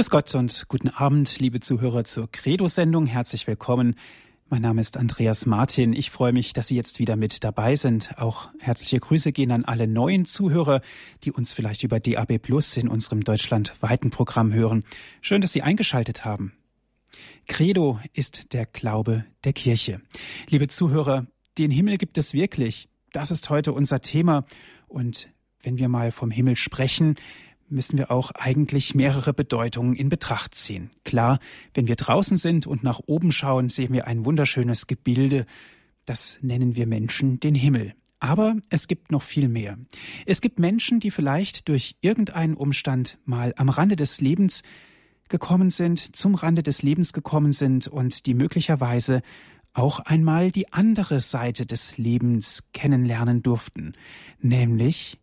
Grüß Gott und guten Abend, liebe Zuhörer zur Credo-Sendung. Herzlich willkommen. Mein Name ist Andreas Martin. Ich freue mich, dass Sie jetzt wieder mit dabei sind. Auch herzliche Grüße gehen an alle neuen Zuhörer, die uns vielleicht über DAB Plus in unserem deutschlandweiten Programm hören. Schön, dass Sie eingeschaltet haben. Credo ist der Glaube der Kirche. Liebe Zuhörer, den Himmel gibt es wirklich. Das ist heute unser Thema. Und wenn wir mal vom Himmel sprechen, müssen wir auch eigentlich mehrere Bedeutungen in Betracht ziehen. Klar, wenn wir draußen sind und nach oben schauen, sehen wir ein wunderschönes Gebilde. Das nennen wir Menschen den Himmel. Aber es gibt noch viel mehr. Es gibt Menschen, die vielleicht durch irgendeinen Umstand mal am Rande des Lebens gekommen sind, zum Rande des Lebens gekommen sind und die möglicherweise auch einmal die andere Seite des Lebens kennenlernen durften, nämlich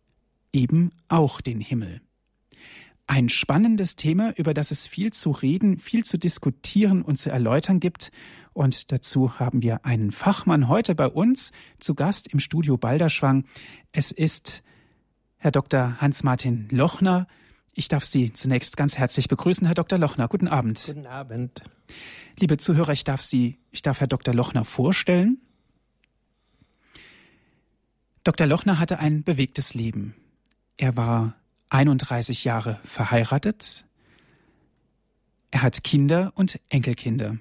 eben auch den Himmel. Ein spannendes Thema, über das es viel zu reden, viel zu diskutieren und zu erläutern gibt. Und dazu haben wir einen Fachmann heute bei uns zu Gast im Studio Balderschwang. Es ist Herr Dr. Hans-Martin Lochner. Ich darf Sie zunächst ganz herzlich begrüßen, Herr Dr. Lochner. Guten Abend. Guten Abend. Liebe Zuhörer, ich darf Sie, ich darf Herr Dr. Lochner vorstellen. Dr. Lochner hatte ein bewegtes Leben. Er war 31 Jahre verheiratet. Er hat Kinder und Enkelkinder.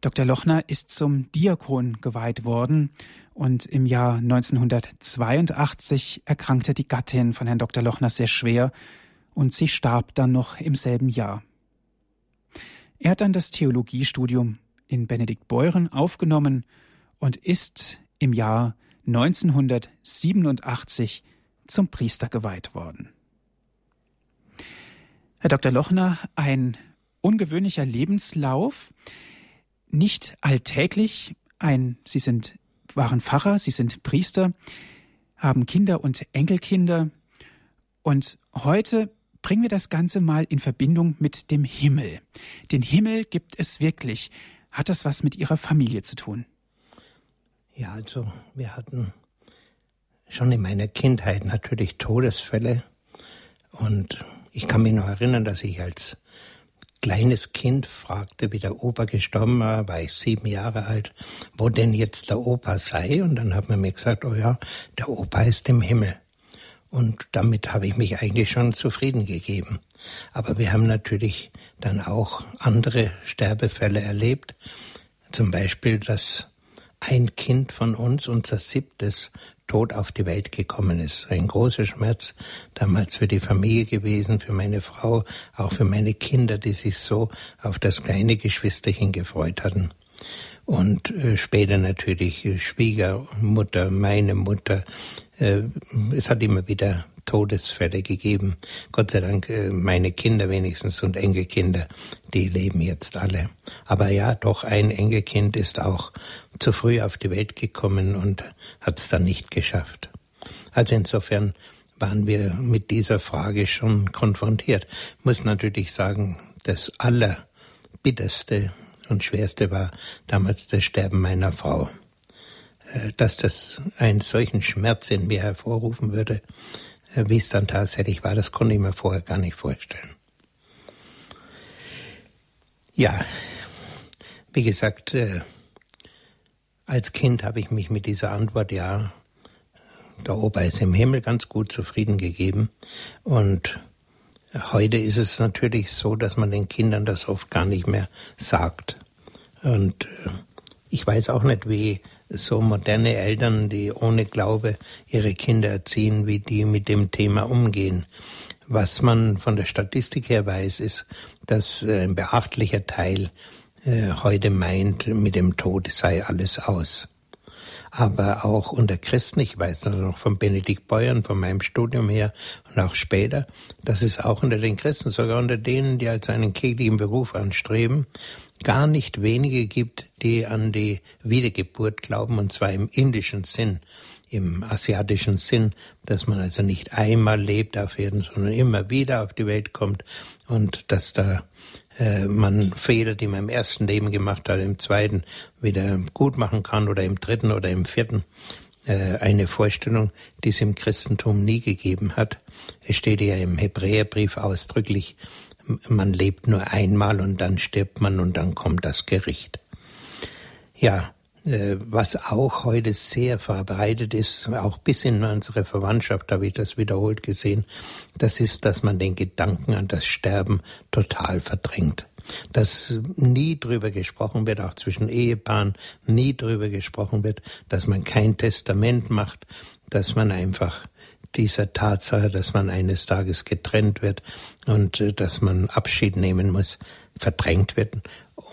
Dr. Lochner ist zum Diakon geweiht worden und im Jahr 1982 erkrankte die Gattin von Herrn Dr. Lochner sehr schwer und sie starb dann noch im selben Jahr. Er hat dann das Theologiestudium in Benediktbeuren aufgenommen und ist im Jahr 1987 zum Priester geweiht worden. Herr Dr. Lochner, ein ungewöhnlicher Lebenslauf, nicht alltäglich. Ein, Sie sind waren Pfarrer, Sie sind Priester, haben Kinder und Enkelkinder. Und heute bringen wir das Ganze mal in Verbindung mit dem Himmel. Den Himmel gibt es wirklich. Hat das was mit Ihrer Familie zu tun? Ja, also wir hatten schon in meiner Kindheit natürlich Todesfälle. Und ich kann mich noch erinnern, dass ich als kleines Kind fragte, wie der Opa gestorben war, war ich sieben Jahre alt, wo denn jetzt der Opa sei. Und dann hat man mir gesagt, oh ja, der Opa ist im Himmel. Und damit habe ich mich eigentlich schon zufrieden gegeben. Aber wir haben natürlich dann auch andere Sterbefälle erlebt. Zum Beispiel, dass ein Kind von uns, unser siebtes, tot auf die Welt gekommen ist. Ein großer Schmerz damals für die Familie gewesen, für meine Frau, auch für meine Kinder, die sich so auf das kleine Geschwisterchen gefreut hatten. Und äh, später natürlich äh, Schwiegermutter, meine Mutter. Äh, es hat immer wieder Todesfälle gegeben. Gott sei Dank meine Kinder wenigstens und Enkelkinder, die leben jetzt alle. Aber ja, doch ein Enkelkind ist auch zu früh auf die Welt gekommen und hat es dann nicht geschafft. Also insofern waren wir mit dieser Frage schon konfrontiert. Muss natürlich sagen, das allerbitterste und schwerste war damals das Sterben meiner Frau. Äh, dass das einen solchen Schmerz in mir hervorrufen würde, wie es dann tatsächlich war, das konnte ich mir vorher gar nicht vorstellen. Ja, wie gesagt, äh, als Kind habe ich mich mit dieser Antwort, ja, der Opa ist im Himmel ganz gut zufrieden gegeben. Und heute ist es natürlich so, dass man den Kindern das oft gar nicht mehr sagt. Und äh, ich weiß auch nicht, wie so moderne Eltern, die ohne Glaube ihre Kinder erziehen, wie die mit dem Thema umgehen. Was man von der Statistik her weiß, ist, dass äh, ein beachtlicher Teil äh, heute meint, mit dem Tod sei alles aus. Aber auch unter Christen, ich weiß noch von Benedikt Beuern, von meinem Studium her und auch später, dass es auch unter den Christen, sogar unter denen, die als einen kirchlichen Beruf anstreben, gar nicht wenige gibt, die an die Wiedergeburt glauben, und zwar im indischen Sinn, im asiatischen Sinn, dass man also nicht einmal lebt auf Erden, sondern immer wieder auf die Welt kommt und dass da äh, man Fehler, die man im ersten Leben gemacht hat, im zweiten wieder gut machen kann oder im dritten oder im vierten. äh, eine Vorstellung, die es im Christentum nie gegeben hat. Es steht ja im Hebräerbrief ausdrücklich, man lebt nur einmal und dann stirbt man und dann kommt das Gericht. Ja, was auch heute sehr verbreitet ist, auch bis in unsere Verwandtschaft habe ich das wiederholt gesehen, das ist, dass man den Gedanken an das Sterben total verdrängt. Dass nie drüber gesprochen wird, auch zwischen Ehepaaren, nie drüber gesprochen wird, dass man kein Testament macht, dass man einfach dieser Tatsache, dass man eines Tages getrennt wird und äh, dass man Abschied nehmen muss, verdrängt wird.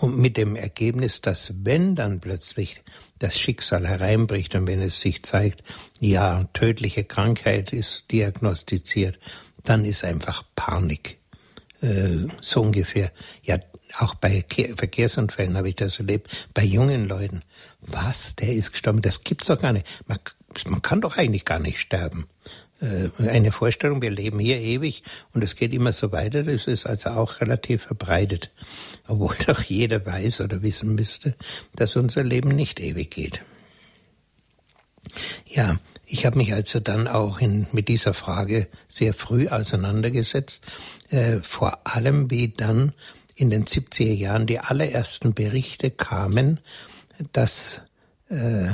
Und mit dem Ergebnis, dass wenn dann plötzlich das Schicksal hereinbricht und wenn es sich zeigt, ja, tödliche Krankheit ist diagnostiziert, dann ist einfach Panik. Äh, so ungefähr. Ja, auch bei Verkehrsunfällen habe ich das erlebt, bei jungen Leuten. Was, der ist gestorben? Das gibt's doch gar nicht. Man, man kann doch eigentlich gar nicht sterben. Äh, eine Vorstellung, wir leben hier ewig und es geht immer so weiter, das ist also auch relativ verbreitet. Obwohl doch jeder weiß oder wissen müsste, dass unser Leben nicht ewig geht. Ja, ich habe mich also dann auch in, mit dieser Frage sehr früh auseinandergesetzt, äh, vor allem wie dann in den 70er Jahren die allerersten Berichte kamen, dass äh,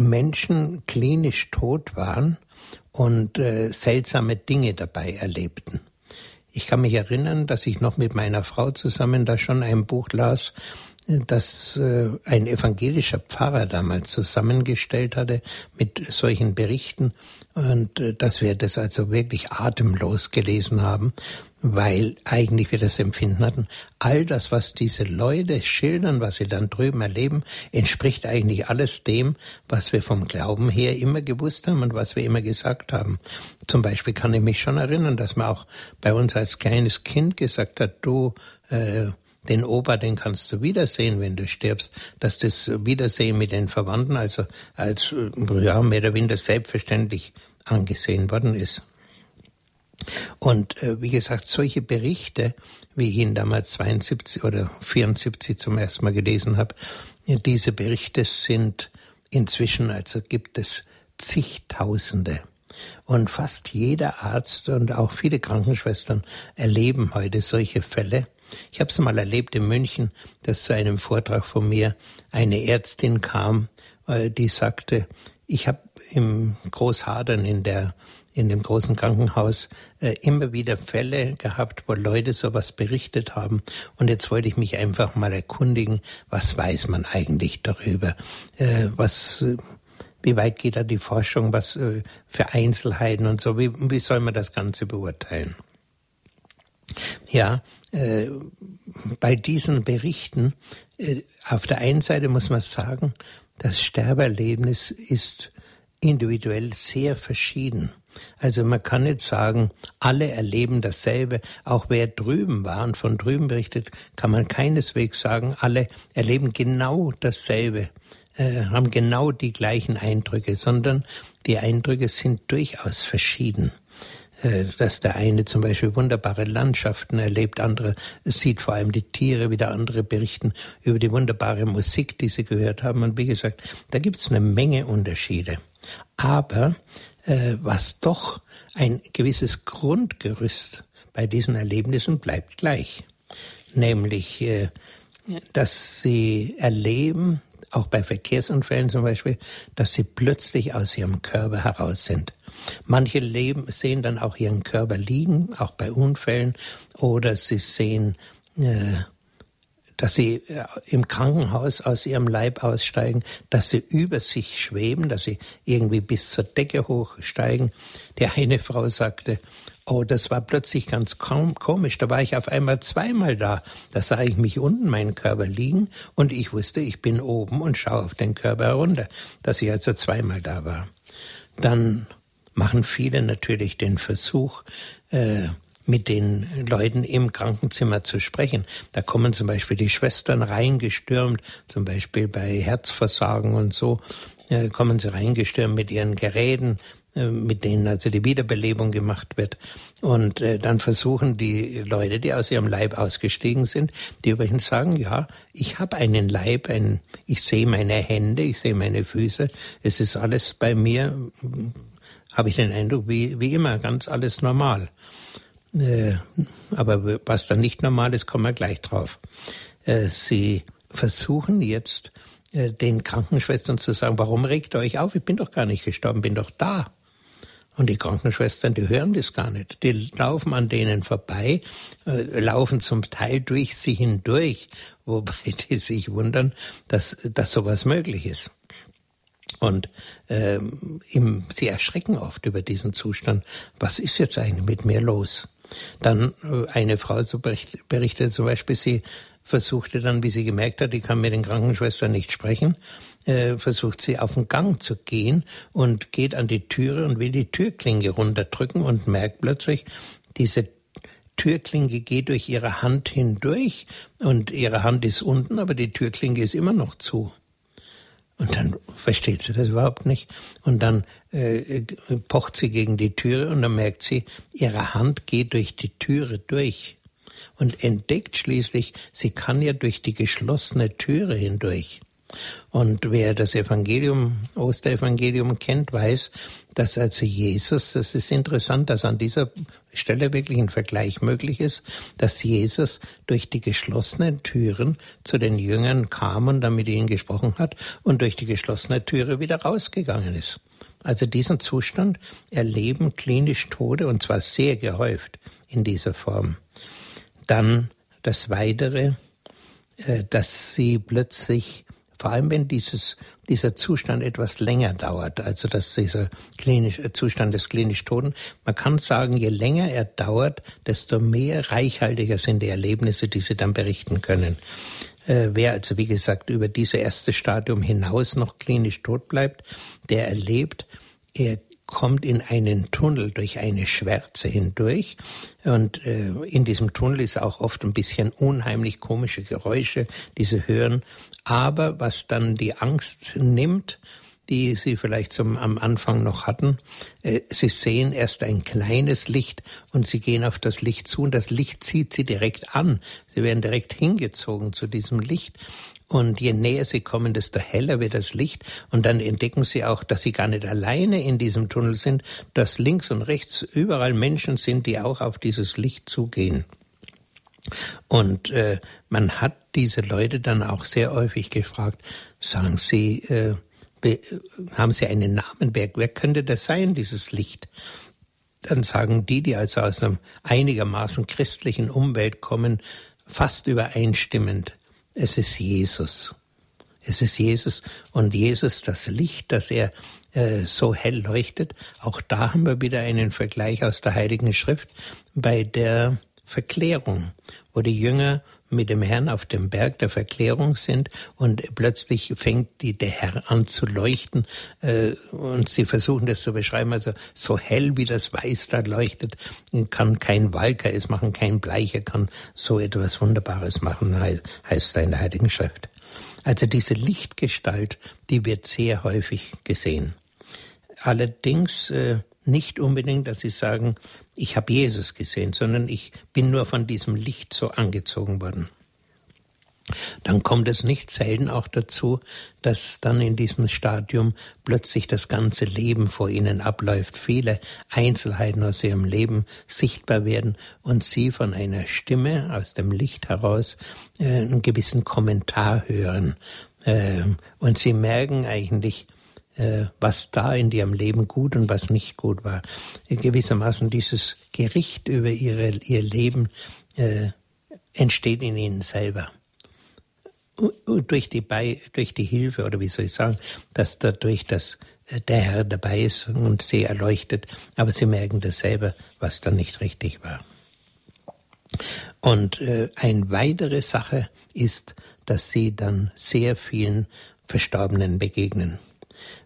Menschen klinisch tot waren und äh, seltsame Dinge dabei erlebten. Ich kann mich erinnern, dass ich noch mit meiner Frau zusammen da schon ein Buch las, das äh, ein evangelischer Pfarrer damals zusammengestellt hatte mit solchen Berichten und äh, dass wir das also wirklich atemlos gelesen haben, weil eigentlich wir das Empfinden hatten, all das, was diese Leute schildern, was sie dann drüben erleben, entspricht eigentlich alles dem, was wir vom Glauben her immer gewusst haben und was wir immer gesagt haben. Zum Beispiel kann ich mich schon erinnern, dass man auch bei uns als kleines Kind gesagt hat, du, äh, den Opa, den kannst du wiedersehen, wenn du stirbst, dass das Wiedersehen mit den Verwandten also als ja, mehr oder weniger selbstverständlich angesehen worden ist. Und äh, wie gesagt, solche Berichte, wie ich ihn damals 72 oder 74 zum ersten Mal gelesen habe, diese Berichte sind inzwischen, also gibt es zigtausende. Und fast jeder Arzt und auch viele Krankenschwestern erleben heute solche Fälle. Ich habe es mal erlebt in München, dass zu einem Vortrag von mir eine Ärztin kam, äh, die sagte, ich habe im Großhadern in der in dem großen Krankenhaus äh, immer wieder Fälle gehabt, wo Leute sowas berichtet haben. Und jetzt wollte ich mich einfach mal erkundigen, was weiß man eigentlich darüber? Äh, was, äh, wie weit geht da die Forschung? Was äh, für Einzelheiten und so? Wie, wie soll man das Ganze beurteilen? Ja, äh, bei diesen Berichten, äh, auf der einen Seite muss man sagen, das Sterberlebnis ist individuell sehr verschieden. Also man kann nicht sagen, alle erleben dasselbe. Auch wer drüben war und von drüben berichtet, kann man keineswegs sagen, alle erleben genau dasselbe, äh, haben genau die gleichen Eindrücke, sondern die Eindrücke sind durchaus verschieden. Äh, dass der eine zum Beispiel wunderbare Landschaften erlebt, andere sieht vor allem die Tiere, wieder andere berichten über die wunderbare Musik, die sie gehört haben. Und wie gesagt, da gibt es eine Menge Unterschiede. Aber äh, was doch ein gewisses Grundgerüst bei diesen Erlebnissen bleibt gleich. Nämlich, äh, dass sie erleben, auch bei Verkehrsunfällen zum Beispiel, dass sie plötzlich aus ihrem Körper heraus sind. Manche leben, sehen dann auch ihren Körper liegen, auch bei Unfällen, oder sie sehen, äh, dass sie äh, im Krankenhaus aus ihrem Leib aussteigen, dass sie über sich schweben, dass sie irgendwie bis zur Decke hochsteigen. Die eine Frau sagte, Oh, das war plötzlich ganz komisch. Da war ich auf einmal zweimal da. Da sah ich mich unten, meinen Körper liegen, und ich wusste, ich bin oben und schaue auf den Körper herunter, dass ich also zweimal da war. Dann machen viele natürlich den Versuch, äh, mit den Leuten im Krankenzimmer zu sprechen. Da kommen zum Beispiel die Schwestern reingestürmt, zum Beispiel bei Herzversagen und so, äh, kommen sie reingestürmt mit ihren Geräten, äh, mit denen also die Wiederbelebung gemacht wird. Und äh, dann versuchen die Leute, die aus ihrem Leib ausgestiegen sind, die übrigens sagen, ja, ich habe einen Leib, ein, ich sehe meine Hände, ich sehe meine Füße, es ist alles bei mir, habe ich den Eindruck, wie, wie immer, ganz alles normal. Äh, aber was dann nicht normal ist, kommen wir gleich drauf. Äh, sie versuchen jetzt äh, den Krankenschwestern zu sagen, warum regt ihr euch auf? Ich bin doch gar nicht gestorben, bin doch da. Und die Krankenschwestern, die hören das gar nicht. Die laufen an denen vorbei, laufen zum Teil durch sie hindurch, wobei die sich wundern, dass, dass sowas möglich ist. Und ähm, im, sie erschrecken oft über diesen Zustand. Was ist jetzt eigentlich mit mir los? Dann äh, eine Frau berichtet zum Beispiel, sie versuchte dann, wie sie gemerkt hat, ich kann mit den Krankenschwestern nicht sprechen, äh, versucht sie auf den Gang zu gehen und geht an die Türe und will die Türklinge runterdrücken und merkt plötzlich, diese Türklinge geht durch ihre Hand hindurch und ihre Hand ist unten, aber die Türklinge ist immer noch zu. Und dann versteht sie das überhaupt nicht. Und dann äh, pocht sie gegen die Türe und dann merkt sie, ihre Hand geht durch die Türe durch und entdeckt schließlich, sie kann ja durch die geschlossene Türe hindurch. Und wer das Evangelium, Osterevangelium kennt, weiß, dass also Jesus, das ist interessant, dass an dieser Stelle wirklich ein Vergleich möglich ist, dass Jesus durch die geschlossenen Türen zu den Jüngern kam und dann mit ihnen gesprochen hat und durch die geschlossene Türe wieder rausgegangen ist. Also diesen Zustand erleben klinisch Tode und zwar sehr gehäuft in dieser Form. Dann das Weitere, äh, dass sie plötzlich, vor allem wenn dieses, dieser Zustand etwas länger dauert, also dass dieser klinisch, äh, Zustand des klinisch Toten, man kann sagen, je länger er dauert, desto mehr reichhaltiger sind die Erlebnisse, die sie dann berichten können. Äh, wer also, wie gesagt, über dieses erste Stadium hinaus noch klinisch tot bleibt, der erlebt, er kommt in einen Tunnel durch eine Schwärze hindurch. Und äh, in diesem Tunnel ist auch oft ein bisschen unheimlich komische Geräusche, die sie hören. Aber was dann die Angst nimmt, die sie vielleicht zum, am Anfang noch hatten. Äh, sie sehen erst ein kleines Licht und sie gehen auf das Licht zu und das Licht zieht sie direkt an. Sie werden direkt hingezogen zu diesem Licht und je näher sie kommen, desto heller wird das Licht. Und dann entdecken sie auch, dass sie gar nicht alleine in diesem Tunnel sind, dass links und rechts überall Menschen sind, die auch auf dieses Licht zugehen. Und äh, man hat diese Leute dann auch sehr häufig gefragt, sagen Sie, äh, haben Sie einen Namen? Wer, wer könnte das sein, dieses Licht? Dann sagen die, die also aus einem einigermaßen christlichen Umwelt kommen, fast übereinstimmend, es ist Jesus. Es ist Jesus und Jesus, das Licht, das er äh, so hell leuchtet. Auch da haben wir wieder einen Vergleich aus der Heiligen Schrift bei der Verklärung, wo die Jünger mit dem Herrn auf dem Berg der Verklärung sind und plötzlich fängt die, der Herr an zu leuchten äh, und sie versuchen das zu beschreiben, also so hell wie das Weiß da leuchtet, kann kein Walker es machen, kein Bleicher kann so etwas Wunderbares machen, heißt da in der Heiligen Schrift. Also diese Lichtgestalt, die wird sehr häufig gesehen. Allerdings äh, nicht unbedingt, dass sie sagen, ich habe Jesus gesehen, sondern ich bin nur von diesem Licht so angezogen worden. Dann kommt es nicht selten auch dazu, dass dann in diesem Stadium plötzlich das ganze Leben vor ihnen abläuft, viele Einzelheiten aus ihrem Leben sichtbar werden und sie von einer Stimme aus dem Licht heraus äh, einen gewissen Kommentar hören. Äh, und sie merken eigentlich, was da in ihrem Leben gut und was nicht gut war. Gewissermaßen dieses Gericht über ihre, ihr Leben äh, entsteht in ihnen selber. Durch die, Bei, durch die Hilfe, oder wie soll ich sagen, dass dadurch das, äh, der Herr dabei ist und sie erleuchtet, aber sie merken das selber, was dann nicht richtig war. Und äh, eine weitere Sache ist, dass sie dann sehr vielen Verstorbenen begegnen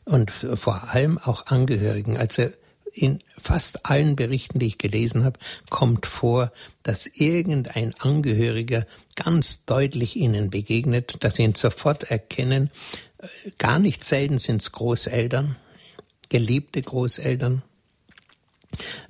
und vor allem auch Angehörigen. Also in fast allen Berichten, die ich gelesen habe, kommt vor, dass irgendein Angehöriger ganz deutlich ihnen begegnet, dass sie ihn sofort erkennen. Gar nicht selten sind es Großeltern, geliebte Großeltern.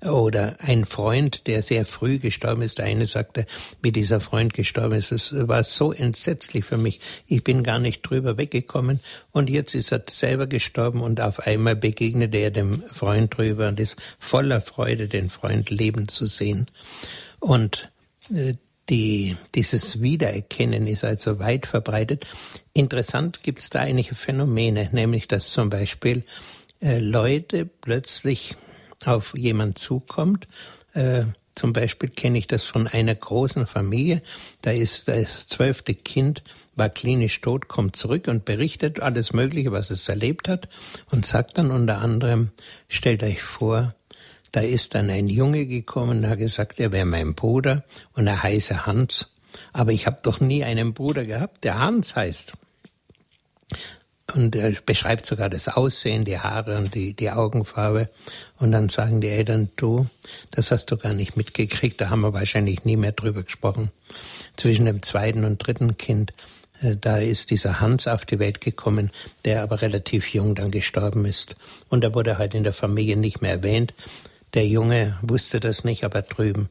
Oder ein Freund, der sehr früh gestorben ist. Der eine sagte, wie dieser Freund gestorben ist, es war so entsetzlich für mich. Ich bin gar nicht drüber weggekommen. Und jetzt ist er selber gestorben und auf einmal begegnete er dem Freund drüber und ist voller Freude, den Freund leben zu sehen. Und äh, die, dieses Wiedererkennen ist also weit verbreitet. Interessant gibt es da einige Phänomene, nämlich dass zum Beispiel äh, Leute plötzlich auf jemand zukommt. Äh, zum Beispiel kenne ich das von einer großen Familie. Da ist das zwölfte Kind war klinisch tot, kommt zurück und berichtet alles Mögliche, was es erlebt hat und sagt dann unter anderem, stellt euch vor, da ist dann ein Junge gekommen, der hat gesagt, er wäre mein Bruder und er heiße Hans. Aber ich habe doch nie einen Bruder gehabt, der Hans heißt. Und er beschreibt sogar das Aussehen, die Haare und die, die Augenfarbe. Und dann sagen die Eltern, du, das hast du gar nicht mitgekriegt, da haben wir wahrscheinlich nie mehr drüber gesprochen. Zwischen dem zweiten und dritten Kind, äh, da ist dieser Hans auf die Welt gekommen, der aber relativ jung dann gestorben ist. Und er wurde halt in der Familie nicht mehr erwähnt. Der Junge wusste das nicht, aber drüben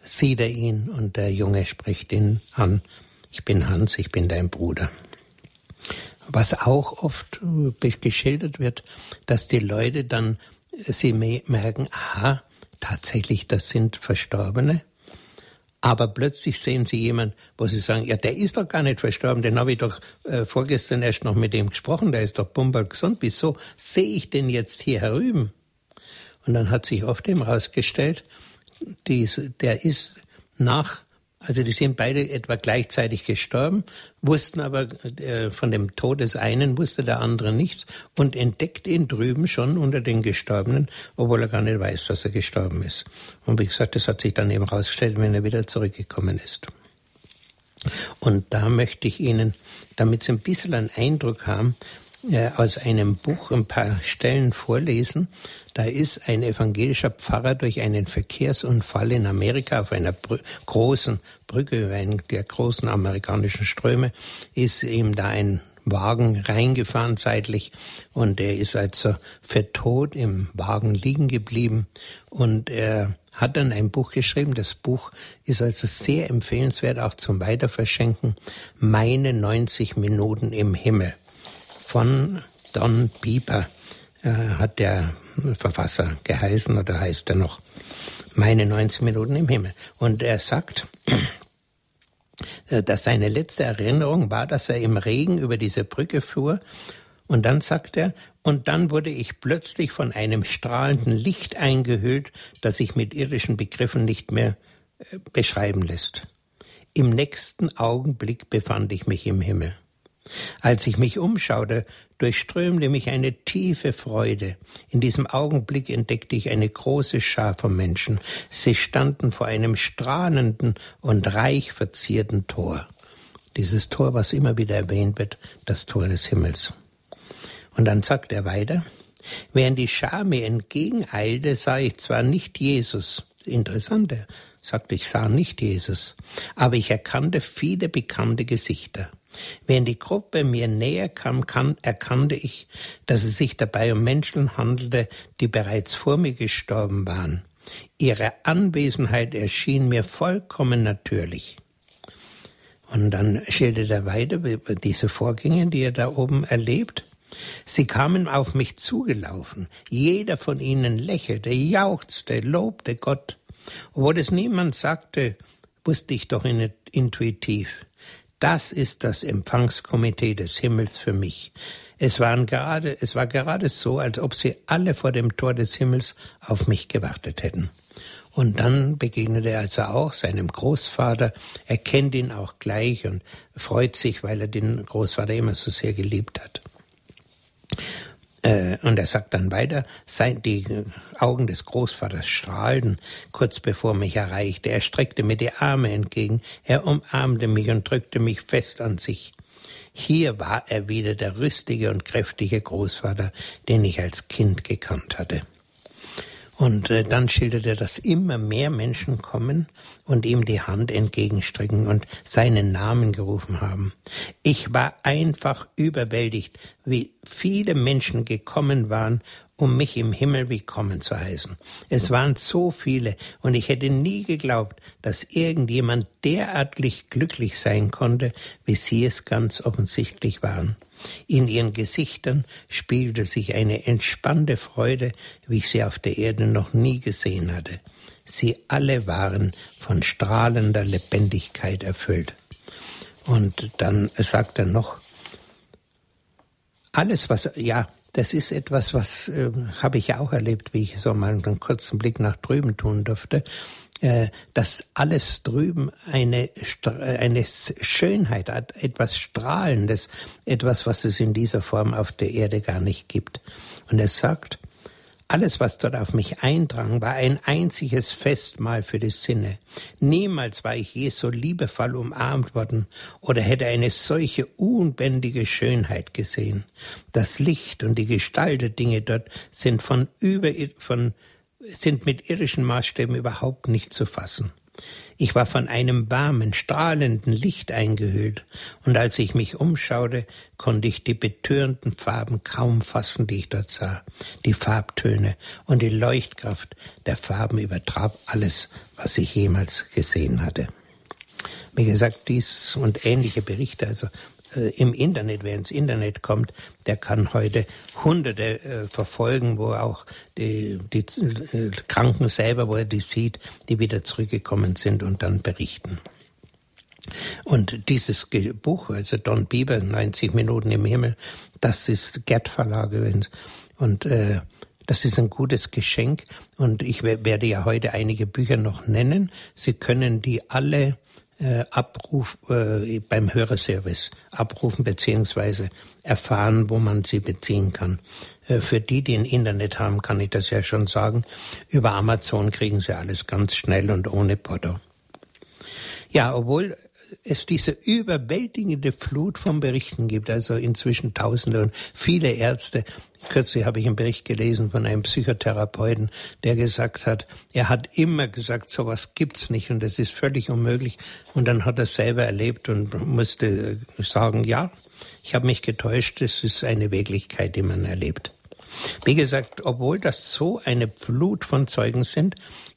sieht er ihn und der Junge spricht ihn an. Ich bin Hans, ich bin dein Bruder. Was auch oft äh, geschildert wird, dass die Leute dann, äh, sie merken, aha, tatsächlich, das sind Verstorbene. Aber plötzlich sehen sie jemanden, wo sie sagen, ja, der ist doch gar nicht verstorben, den habe ich doch äh, vorgestern erst noch mit dem gesprochen, der ist doch bumper gesund. Wieso sehe ich den jetzt hier herüben? Und dann hat sich oft eben herausgestellt, der ist nach also die sind beide etwa gleichzeitig gestorben, wussten aber äh, von dem Tod des einen wusste der andere nichts und entdeckt ihn drüben schon unter den Gestorbenen, obwohl er gar nicht weiß, dass er gestorben ist. Und wie gesagt, das hat sich dann eben herausgestellt, wenn er wieder zurückgekommen ist. Und da möchte ich Ihnen, damit Sie ein bisschen einen Eindruck haben, aus einem Buch ein paar Stellen vorlesen, da ist ein evangelischer Pfarrer durch einen Verkehrsunfall in Amerika auf einer Brü großen Brücke einen der großen amerikanischen Ströme, ist ihm da ein Wagen reingefahren zeitlich und er ist also für tot im Wagen liegen geblieben und er hat dann ein Buch geschrieben. Das Buch ist also sehr empfehlenswert, auch zum Weiterverschenken. Meine 90 Minuten im Himmel von Don Bieber äh, hat der Verfasser geheißen oder heißt er noch. Meine 19 Minuten im Himmel. Und er sagt, äh, dass seine letzte Erinnerung war, dass er im Regen über diese Brücke fuhr. Und dann sagt er, und dann wurde ich plötzlich von einem strahlenden Licht eingehüllt, das sich mit irdischen Begriffen nicht mehr äh, beschreiben lässt. Im nächsten Augenblick befand ich mich im Himmel. Als ich mich umschaute, durchströmte mich eine tiefe Freude. In diesem Augenblick entdeckte ich eine große Schar von Menschen. Sie standen vor einem strahlenden und reich verzierten Tor. Dieses Tor, was immer wieder erwähnt wird, das Tor des Himmels. Und dann sagt er weiter, während die Schar mir entgegeneilte, sah ich zwar nicht Jesus, interessant, er sagte, ich sah nicht Jesus, aber ich erkannte viele bekannte Gesichter. Während die Gruppe mir näher kam, kann, erkannte ich, dass es sich dabei um Menschen handelte, die bereits vor mir gestorben waren. Ihre Anwesenheit erschien mir vollkommen natürlich. Und dann schildert er weiter über diese Vorgänge, die er da oben erlebt. Sie kamen auf mich zugelaufen. Jeder von ihnen lächelte, jauchzte, lobte Gott. Obwohl es niemand sagte, wusste ich doch intuitiv. Das ist das Empfangskomitee des Himmels für mich. Es, waren gerade, es war gerade so, als ob sie alle vor dem Tor des Himmels auf mich gewartet hätten. Und dann begegnet er also auch seinem Großvater. Er kennt ihn auch gleich und freut sich, weil er den Großvater immer so sehr geliebt hat. Äh, und er sagt dann weiter, sein, die Augen des Großvaters strahlten, kurz bevor mich erreichte. Er streckte mir die Arme entgegen, er umarmte mich und drückte mich fest an sich. Hier war er wieder der rüstige und kräftige Großvater, den ich als Kind gekannt hatte. Und äh, dann schildert er, dass immer mehr Menschen kommen und ihm die Hand entgegenstrecken und seinen Namen gerufen haben. Ich war einfach überwältigt, wie viele Menschen gekommen waren, um mich im Himmel willkommen zu heißen. Es waren so viele und ich hätte nie geglaubt, dass irgendjemand derartig glücklich sein konnte, wie sie es ganz offensichtlich waren. In ihren Gesichtern spiegelte sich eine entspannte Freude, wie ich sie auf der Erde noch nie gesehen hatte. Sie alle waren von strahlender Lebendigkeit erfüllt. Und dann sagt er noch, alles was, ja, das ist etwas, was äh, habe ich ja auch erlebt, wie ich so mal einen kurzen Blick nach drüben tun durfte, dass alles drüben eine, eine Schönheit hat, etwas Strahlendes, etwas, was es in dieser Form auf der Erde gar nicht gibt. Und er sagt, alles, was dort auf mich eindrang, war ein einziges Festmahl für die Sinne. Niemals war ich je so liebevoll umarmt worden oder hätte eine solche unbändige Schönheit gesehen. Das Licht und die Gestalt der Dinge dort sind von über, von, sind mit irdischen Maßstäben überhaupt nicht zu fassen. Ich war von einem warmen, strahlenden Licht eingehüllt, und als ich mich umschaute, konnte ich die betörenden Farben kaum fassen, die ich dort sah. Die Farbtöne und die Leuchtkraft der Farben übertraf alles, was ich jemals gesehen hatte. Wie gesagt, dies und ähnliche Berichte, also äh, im Internet, wer ins Internet kommt, der kann heute Hunderte äh, verfolgen, wo auch die, die äh, Kranken selber, wo er die sieht, die wieder zurückgekommen sind und dann berichten. Und dieses Buch, also Don Bieber, 90 Minuten im Himmel, das ist Gerd Verlag übrigens. Und äh, das ist ein gutes Geschenk. Und ich werde ja heute einige Bücher noch nennen. Sie können die alle äh, Abruf äh, beim Hörerservice abrufen beziehungsweise erfahren, wo man sie beziehen kann. Äh, für die, die ein Internet haben, kann ich das ja schon sagen. Über Amazon kriegen sie alles ganz schnell und ohne Porto. Ja, obwohl es diese überwältigende Flut von Berichten gibt, also inzwischen Tausende und viele Ärzte. Kürzlich habe ich einen Bericht gelesen von einem Psychotherapeuten, der gesagt hat, er hat immer gesagt, sowas gibt's nicht und das ist völlig unmöglich. Und dann hat er es selber erlebt und musste sagen, ja, ich habe mich getäuscht, es ist eine Wirklichkeit, die man erlebt. Wie gesagt, obwohl das so eine Flut von Zeugen sind,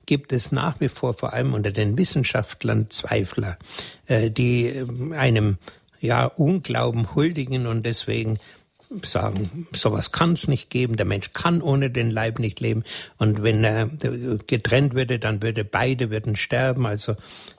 gibt es nach wie vor vor allem unter den Wissenschaftlern Zweifler, äh, die ähm, einem ja Unglauben huldigen und deswegen sagen, sowas kann es nicht geben, der Mensch kann ohne den Leib nicht leben und wenn er getrennt würde, dann würde beide würden sterben. Also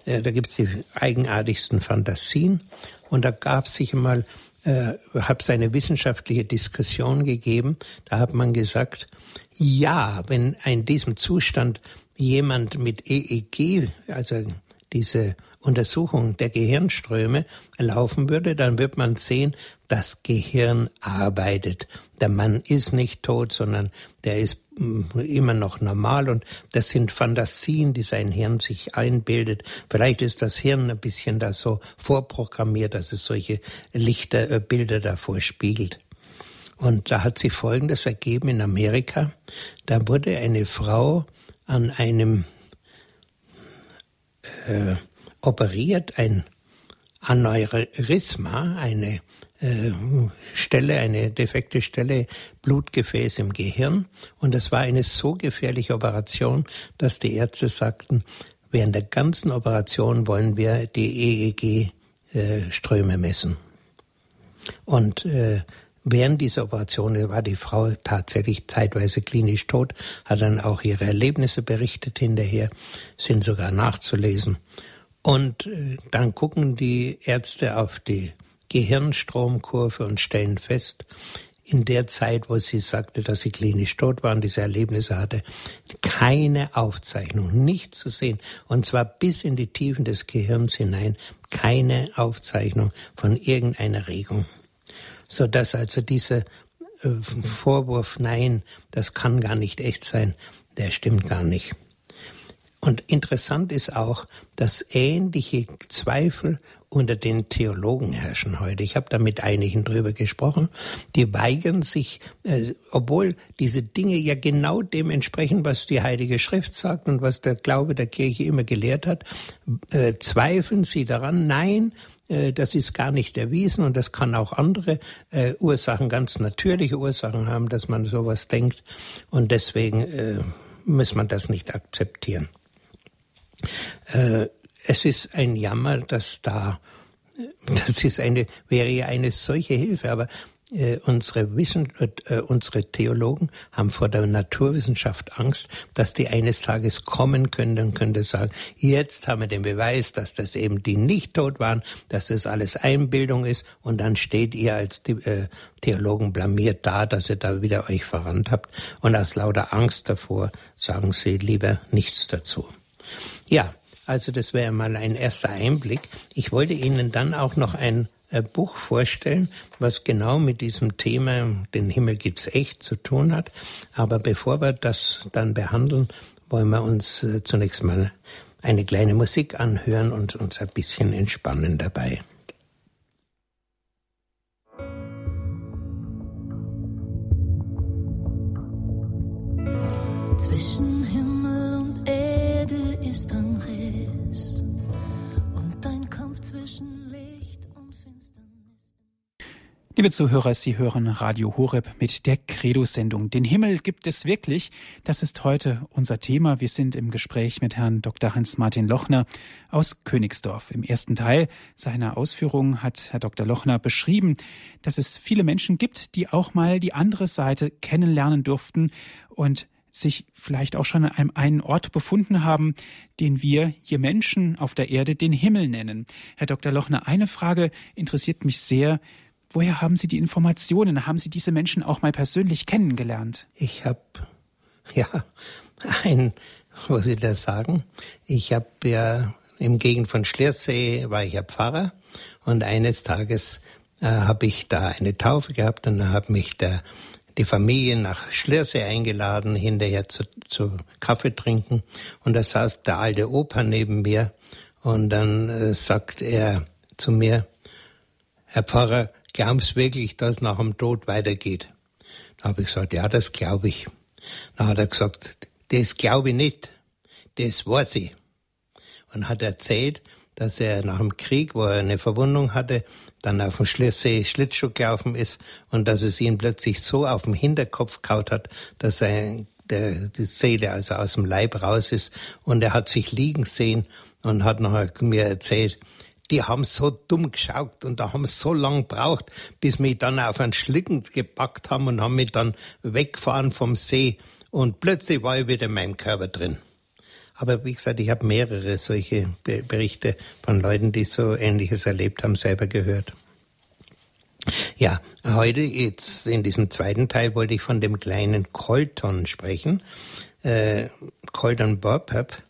äh, da gibt es die eigenartigsten Fantasien und da gab es sich einmal äh, habe es eine wissenschaftliche Diskussion gegeben. Da hat man gesagt, ja, wenn in diesem Zustand jemand mit EEG, also diese Untersuchung der Gehirnströme laufen würde, dann wird man sehen, das Gehirn arbeitet. Der Mann ist nicht tot, sondern der ist mm, immer noch normal und das sind Fantasien, die sein Hirn sich einbildet. Vielleicht ist das Hirn ein bisschen da so vorprogrammiert, dass es solche Lichter, äh, Bilder davor spiegelt. Und da hat sich Folgendes ergeben in Amerika. Da wurde eine Frau an einem äh, operiert, ein Aneurysma, eine äh, Stelle, eine defekte Stelle, Blutgefäß im Gehirn. Und es war eine so gefährliche Operation, dass die Ärzte sagten, während der ganzen Operation wollen wir die EEG-Ströme äh, messen. Und äh, Während dieser Operation war die Frau tatsächlich zeitweise klinisch tot, hat dann auch ihre Erlebnisse berichtet hinterher, sind sogar nachzulesen. Und äh, dann gucken die Ärzte auf die Gehirnstromkurve und stellen fest, in der Zeit, wo sie sagte, dass sie klinisch tot war und diese Erlebnisse hatte, keine Aufzeichnung, nicht zu sehen, und zwar bis in die Tiefen des Gehirns hinein, keine Aufzeichnung von irgendeiner Regung so dass also dieser äh, Vorwurf, nein, das kann gar nicht echt sein, der stimmt gar nicht. Und interessant ist auch, dass ähnliche Zweifel unter den Theologen herrschen heute. Ich habe da mit einigen drüber gesprochen. Die weigern sich, äh, obwohl diese Dinge ja genau dem entsprechen, was die Heilige Schrift sagt und was der Glaube der Kirche immer gelehrt hat, äh, zweifeln sie daran, nein, das ist gar nicht erwiesen und das kann auch andere äh, Ursachen, ganz natürliche Ursachen haben, dass man sowas denkt. Und deswegen äh, muss man das nicht akzeptieren. Äh, es ist ein Jammer, dass da, das ist eine, wäre ja eine solche Hilfe, aber äh, unsere, Wissen, äh, unsere Theologen haben vor der Naturwissenschaft Angst, dass die eines Tages kommen können und könnte sagen, jetzt haben wir den Beweis, dass das eben die nicht tot waren, dass das alles Einbildung ist und dann steht ihr als die, äh, Theologen blamiert da, dass ihr da wieder euch verrannt habt und aus lauter Angst davor sagen sie lieber nichts dazu. Ja, also das wäre mal ein erster Einblick. Ich wollte Ihnen dann auch noch ein äh, Buch vorstellen, was genau mit diesem Thema, den Himmel gibt's echt, zu tun hat. Aber bevor wir das dann behandeln, wollen wir uns äh, zunächst mal eine kleine Musik anhören und uns ein bisschen entspannen dabei. Zwischen Liebe Zuhörer, Sie hören Radio Horeb mit der Credo-Sendung. Den Himmel gibt es wirklich. Das ist heute unser Thema. Wir sind im Gespräch mit Herrn Dr. Hans-Martin Lochner aus Königsdorf. Im ersten Teil seiner Ausführungen hat Herr Dr. Lochner beschrieben, dass es viele Menschen gibt, die auch mal die andere Seite kennenlernen durften und sich vielleicht auch schon an einem Ort befunden haben, den wir hier Menschen auf der Erde den Himmel nennen. Herr Dr. Lochner, eine Frage interessiert mich sehr. Woher haben Sie die Informationen? Haben Sie diese Menschen auch mal persönlich kennengelernt? Ich habe, ja, ein, was ich da sagen? Ich habe ja im Gegend von Schliersee war ich ja Pfarrer und eines Tages äh, habe ich da eine Taufe gehabt und dann hat mich der die Familie nach Schliersee eingeladen, hinterher zu, zu Kaffee trinken. Und da saß der alte Opa neben mir und dann äh, sagt er zu mir, Herr Pfarrer, glauben Sie wirklich, dass nach dem Tod weitergeht? Da habe ich gesagt, ja, das glaube ich. Dann hat er gesagt, das glaube ich nicht, das weiß ich. Und hat erzählt, dass er nach dem Krieg, wo er eine Verwundung hatte, dann auf dem Schliersee Schlittschuh gelaufen ist und dass es ihn plötzlich so auf dem Hinterkopf kaut hat, dass er der, die Seele also aus dem Leib raus ist und er hat sich liegen sehen und hat nachher mir erzählt, die haben so dumm geschaut und da haben so lang gebraucht, bis mich dann auf einen Schlitten gepackt haben und haben mich dann weggefahren vom See und plötzlich war ich wieder in meinem Körper drin. Aber wie gesagt, ich habe mehrere solche Berichte von Leuten, die so Ähnliches erlebt haben, selber gehört. Ja, heute jetzt in diesem zweiten Teil wollte ich von dem kleinen Colton sprechen. Äh, Colton Burpap